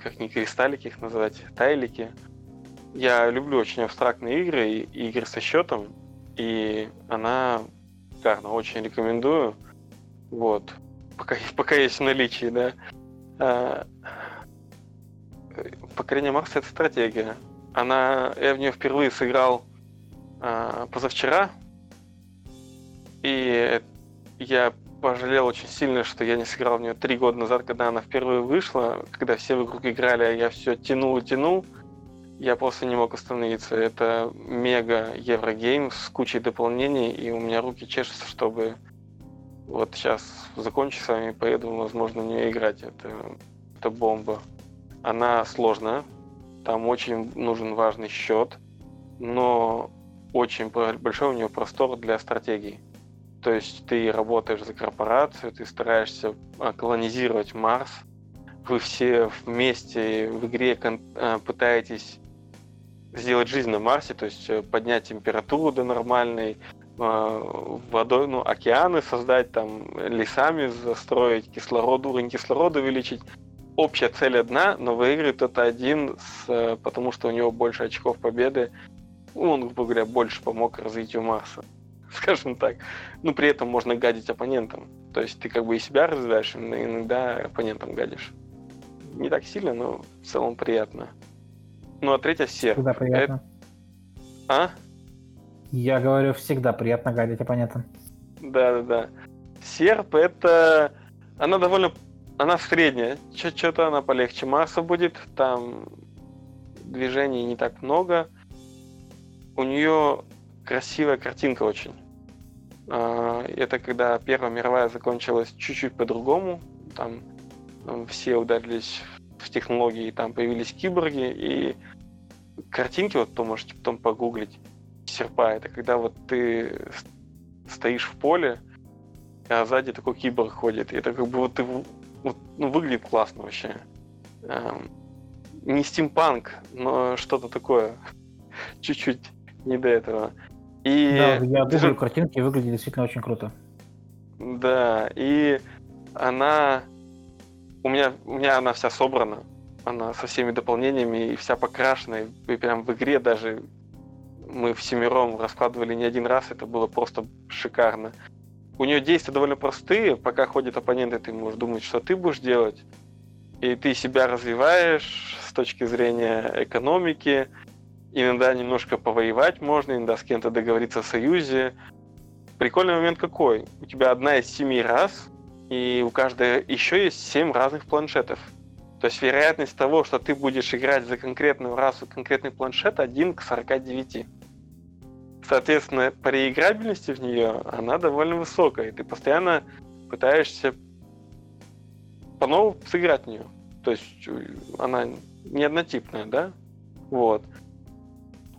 как не кристаллики их называть, тайлики. Я люблю очень абстрактные игры и игры со счетом, и она шикарно, очень рекомендую. Вот. Пока, пока есть в наличии, да. А, Покорение Марса это стратегия. Она, я в нее впервые сыграл а, позавчера, и я пожалел очень сильно, что я не сыграл в нее три года назад, когда она впервые вышла, когда все вокруг играли, а я все тянул и тянул. Я просто не мог остановиться. Это мега еврогейм с кучей дополнений, и у меня руки чешутся, чтобы вот сейчас закончу с вами, поеду, возможно, в нее играть. Это, это бомба. Она сложная, там очень нужен важный счет, но очень большой у него простор для стратегий. То есть ты работаешь за корпорацию, ты стараешься а, колонизировать Марс, вы все вместе в игре а, пытаетесь сделать жизнь на Марсе, то есть э, поднять температуру до нормальной, водой, ну, океаны создать, там, лесами застроить, кислород, уровень кислорода увеличить. Общая цель одна, но выиграет кто-то один, с, э, потому что у него больше очков победы. Ну, он, грубо говоря, больше помог развитию Марса. Скажем так. Ну, при этом можно гадить оппонентам. То есть ты как бы и себя развиваешь, но иногда оппонентам гадишь. Не так сильно, но в целом приятно. Ну, а третья серия. Всегда приятно. Это... А? Я говорю, всегда приятно гадить оппонентам. Да-да-да. Серп это... Она довольно... Она средняя. Что-то она полегче Марса будет. Там движений не так много. У нее красивая картинка очень. А, это когда Первая мировая закончилась чуть-чуть по-другому. Там все ударились в технологии, там появились киборги, и картинки, вот то можете потом погуглить, серпа, это когда вот ты стоишь в поле, а сзади такой киборг ходит. И это как бы вот ты вот, ну, выглядит классно вообще. Эм, не стимпанк, но что-то такое. Чуть-чуть не до этого. И да, я думаю, картинки выглядят действительно очень круто. Да, и она у меня, у меня она вся собрана. Она со всеми дополнениями и вся покрашена. И прям в игре даже мы в семером раскладывали не один раз, это было просто шикарно. У нее действия довольно простые, пока ходят оппоненты, ты можешь думать, что ты будешь делать. И ты себя развиваешь с точки зрения экономики. Иногда немножко повоевать можно, иногда с кем-то договориться о союзе. Прикольный момент какой? У тебя одна из семи раз, и у каждой еще есть семь разных планшетов. То есть вероятность того, что ты будешь играть за конкретную расу, конкретный планшет, 1 к 49. Соответственно, по реиграбельности в нее она довольно высокая, и ты постоянно пытаешься по-новому сыграть в нее. То есть э, она не однотипная, да? Вот.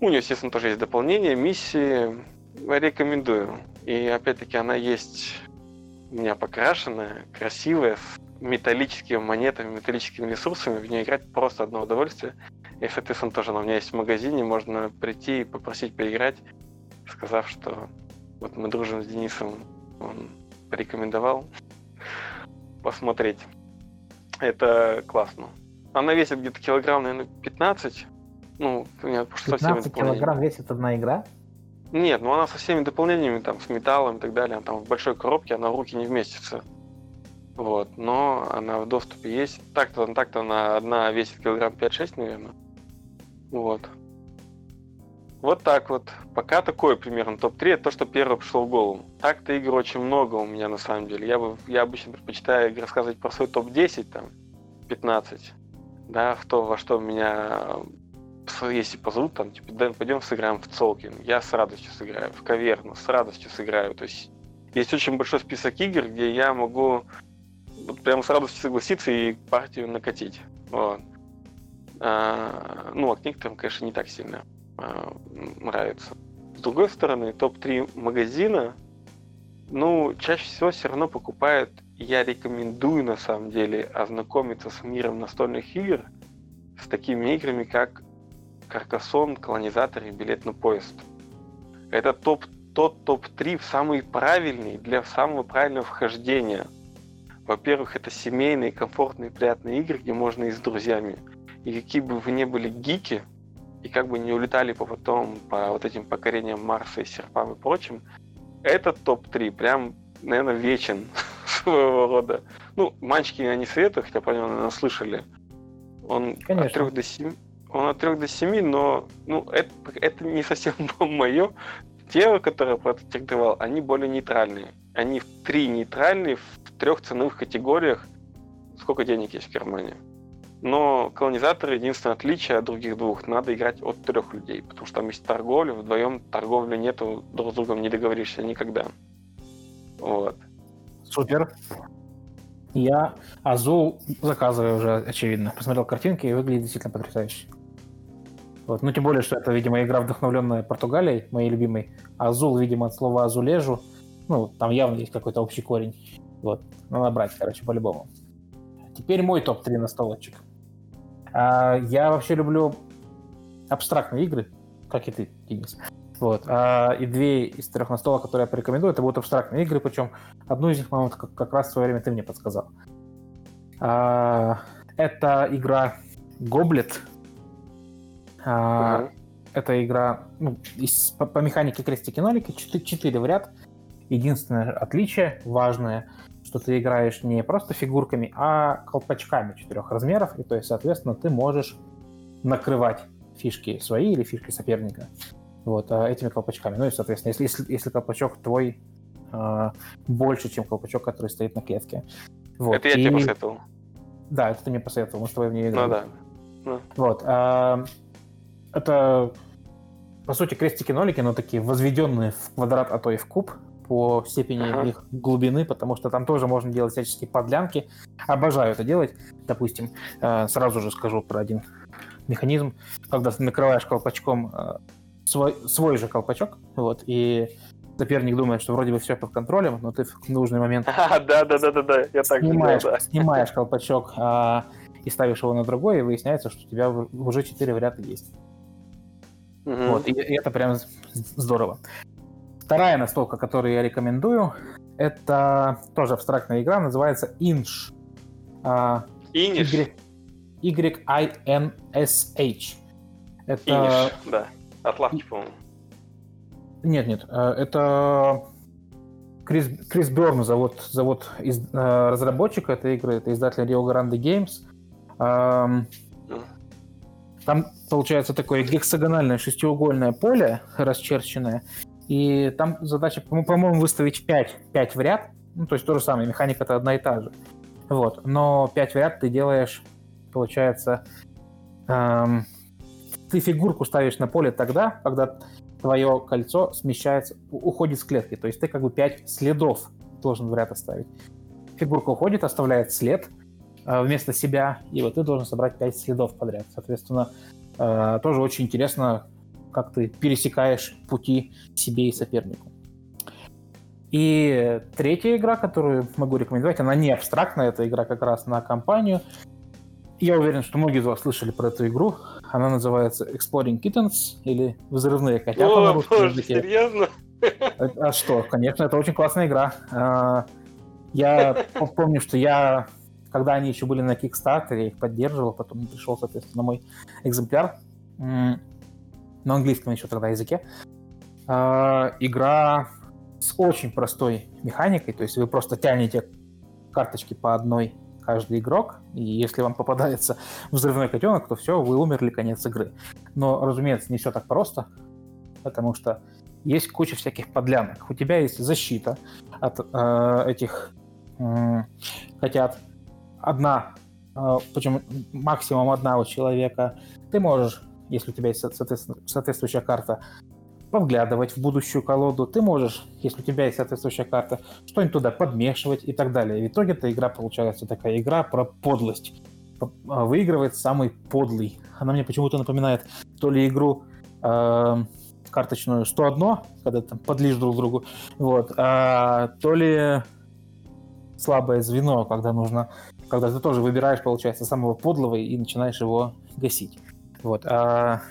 У нее, естественно, тоже есть дополнение, миссии. Рекомендую. И опять-таки она есть у меня покрашенная, красивая, с металлическими монетами, металлическими ресурсами. В нее играть просто одно удовольствие. И, соответственно, тоже она у меня есть в магазине, можно прийти и попросить поиграть сказав, что вот мы дружим с Денисом, он порекомендовал посмотреть. Это классно. Она весит где-то килограмм, наверное, 15. Ну, у меня 15 килограмм весит одна игра? Нет, ну она со всеми дополнениями, там, с металлом и так далее. Там в большой коробке она в руки не вместится. Вот, но она в доступе есть. Так-то, так-то она одна весит килограмм 5-6, наверное. Вот. Вот так вот. Пока такой примерно топ-3, это то, что первое пришло в голову. Так-то игр очень много у меня на самом деле. Я, бы, я обычно предпочитаю рассказывать про свой топ-10, там, 15. Да, кто во что меня если позовут, там, типа, Дэн, пойдем сыграем в Цолкин. Я с радостью сыграю. В Каверну с радостью сыграю. То есть есть очень большой список игр, где я могу вот прямо с радостью согласиться и партию накатить. Вот. А, ну, а книг там, конечно, не так сильно. А, нравится. С другой стороны, топ-3 магазина, ну, чаще всего все равно покупают, я рекомендую на самом деле ознакомиться с миром настольных игр, с такими играми, как Каркасон, Колонизатор и Билет на поезд. Это топ, тот топ-3 самый правильный для самого правильного вхождения. Во-первых, это семейные, комфортные, приятные игры, где можно и с друзьями. И какие бы вы ни были гики, и как бы не улетали по потом по вот этим покорениям Марса и серпам и прочим, этот топ-3 прям, наверное, вечен своего рода. Ну, мальчики я не советую, хотя по нему, наверное, слышали. Он Конечно. от 3 до 7. Он от 3 до 7, но ну, это, это не совсем мое. Те, которые протестировал, они более нейтральные. Они в три нейтральные в трех ценовых категориях. Сколько денег есть в Германии? Но колонизаторы единственное отличие от других двух. Надо играть от трех людей, потому что там есть торговля, вдвоем торговли нету, друг с другом не договоришься никогда. Вот. Супер. Я Азул заказываю уже, очевидно. Посмотрел картинки и выглядит действительно потрясающе. Вот. Ну, тем более, что это, видимо, игра, вдохновленная Португалией, моей любимой. Азул, видимо, от слова азулежу. Ну, там явно есть какой-то общий корень. Вот. Надо брать, короче, по-любому. Теперь мой топ-3 настолочек. А, я вообще люблю абстрактные игры, как и ты, Денис. Вот. А, и две из трех настолок, которые я порекомендую, это будут абстрактные игры, причем одну из них, по-моему, как, как раз в свое время ты мне подсказал. А, это игра Гоблет а, Это игра ну, из, по, по механике крестики-нолики, 4, 4 в ряд. Единственное отличие важное, что ты играешь не просто фигурками, а колпачками четырех размеров, и то есть, соответственно, ты можешь накрывать фишки свои или фишки соперника вот, а, этими колпачками. Ну и, соответственно, если, если, если колпачок твой э, больше, чем колпачок, который стоит на клетке. Вот. Это я и... тебе посоветовал. Да, это ты мне посоветовал, мы с тобой в нее играли. Ну да. Ну. Вот. А, это, по сути, крестики-нолики, но такие возведенные в квадрат, а то и в куб по степени ага. их глубины, потому что там тоже можно делать всяческие подлянки. Обожаю это делать. Допустим, э, сразу же скажу про один механизм, когда ты накрываешь колпачком э, свой, свой же колпачок, вот, и соперник думает, что вроде бы все под контролем, но ты в нужный момент я так снимаешь, делал, да. снимаешь колпачок а, и ставишь его на другой, и выясняется, что у тебя уже четыре варианта есть. Угу. Вот, и, и это прям здорово. Вторая настолка, которую я рекомендую, это тоже абстрактная игра, называется Inch. А, Y, Y-I-N-S-H. Это... Inch, да. От лавки, по-моему. Нет, нет, э, это Крис, Крис Берн зовут, зовут из, э, разработчика этой игры, это издатель Rio Grande Games. Там получается такое гексагональное шестиугольное поле расчерченное, и там задача, по-моему, выставить 5, 5 в ряд, ну, то есть то же самое, механика это одна и та же. Вот, но 5 в ряд ты делаешь, получается, эм, ты фигурку ставишь на поле тогда, когда твое кольцо смещается, уходит с клетки. То есть ты как бы 5 следов должен в ряд оставить. Фигурка уходит, оставляет след э, вместо себя, и вот ты должен собрать 5 следов подряд. Соответственно, э, тоже очень интересно, как ты пересекаешь пути себе и сопернику. И третья игра, которую могу рекомендовать, она не абстрактная, это игра как раз на компанию. Я уверен, что многие из вас слышали про эту игру. Она называется Exploring Kittens или Взрывные котята О, на русском боже, языке. серьезно? А, а что, конечно, это очень классная игра. А, я помню, что я, когда они еще были на Kickstarter, я их поддерживал, потом пришел, соответственно, мой экземпляр на английском еще тогда языке. А, игра с очень простой механикой, то есть вы просто тянете карточки по одной каждый игрок, и если вам попадается взрывной котенок, то все, вы умерли, конец игры. Но, разумеется, не все так просто, потому что есть куча всяких подлянок. У тебя есть защита от э, этих э, котят. Одна, э, причем максимум одна у человека. Ты можешь, если у тебя есть соответствующая карта, подглядывать в будущую колоду. Ты можешь, если у тебя есть соответствующая карта, что-нибудь туда подмешивать и так далее. В итоге эта игра получается такая игра про подлость. А, выигрывает самый подлый. Она мне почему-то напоминает то ли игру э, карточную 101, когда там подлишь друг другу, вот, а, то ли слабое звено, когда нужно, когда ты тоже выбираешь, получается, самого подлого и начинаешь его гасить. Вот. А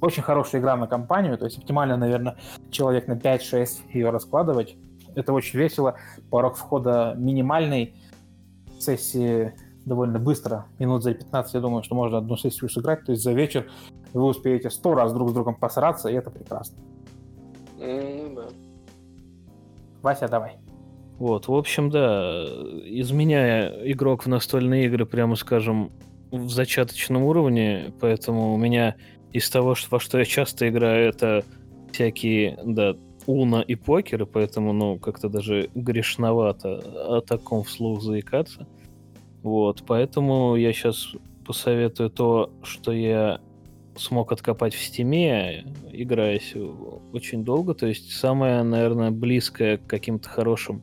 очень хорошая игра на компанию, то есть оптимально, наверное, человек на 5-6 ее раскладывать. Это очень весело. Порог входа минимальный. Сессии довольно быстро, минут за 15, я думаю, что можно одну сессию сыграть. То есть за вечер вы успеете сто раз друг с другом посраться, и это прекрасно. Mm, да. Вася, давай. Вот, в общем, да, изменяя игрок в настольные игры, прямо скажем, в зачаточном уровне, поэтому у меня из того, во что я часто играю, это всякие, да, Уна и покеры, поэтому, ну, как-то даже грешновато о таком вслух заикаться. Вот, поэтому я сейчас посоветую то, что я смог откопать в стиме, играясь очень долго. То есть самое, наверное, близкое к каким-то хорошим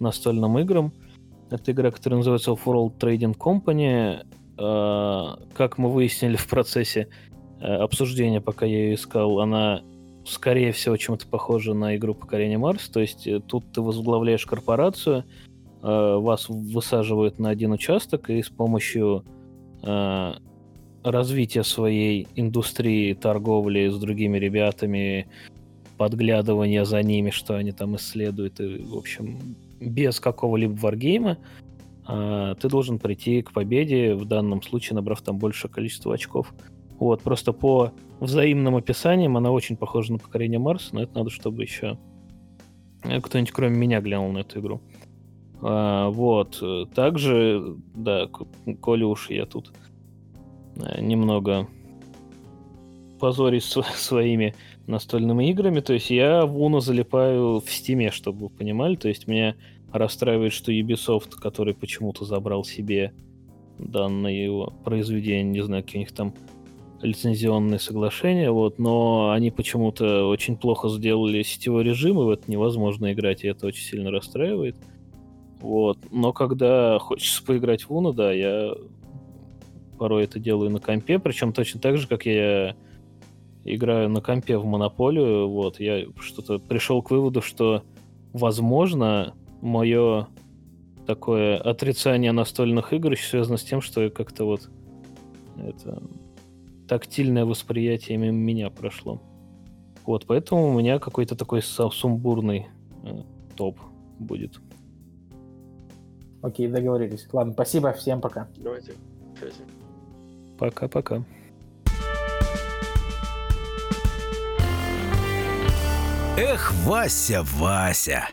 настольным играм. Это игра, которая называется World Trading Company. А, как мы выяснили в процессе, э, обсуждения, пока я ее искал, она скорее всего чем-то похожа на игру покорения Марс. То есть э, тут ты возглавляешь корпорацию, э, вас высаживают на один участок, и с помощью э, развития своей индустрии торговли с другими ребятами, подглядывания за ними, что они там исследуют, и, в общем, без какого-либо варгейма, э, ты должен прийти к победе, в данном случае набрав там большее количество очков. Вот, просто по взаимным описаниям она очень похожа на покорение Марса, но это надо, чтобы еще э, кто-нибудь кроме меня глянул на эту игру. А, вот. Также, да, коли уж я тут э, немного позорюсь своими настольными играми, то есть я в Uno залипаю в стиме, чтобы вы понимали, то есть меня расстраивает, что Ubisoft, который почему-то забрал себе данное его произведение, не знаю, какие у них там лицензионные соглашения, вот, но они почему-то очень плохо сделали сетевой режим, и в это невозможно играть, и это очень сильно расстраивает. Вот. Но когда хочется поиграть в Uno, да, я порой это делаю на компе, причем точно так же, как я играю на компе в Монополию, вот, я что-то пришел к выводу, что, возможно, мое такое отрицание настольных игр связано с тем, что я как-то вот это тактильное восприятие мимо меня прошло. Вот, поэтому у меня какой-то такой сумбурный э, топ будет. Окей, договорились. Ладно, спасибо, всем пока. Давайте. Пока-пока. Эх, Вася, Вася!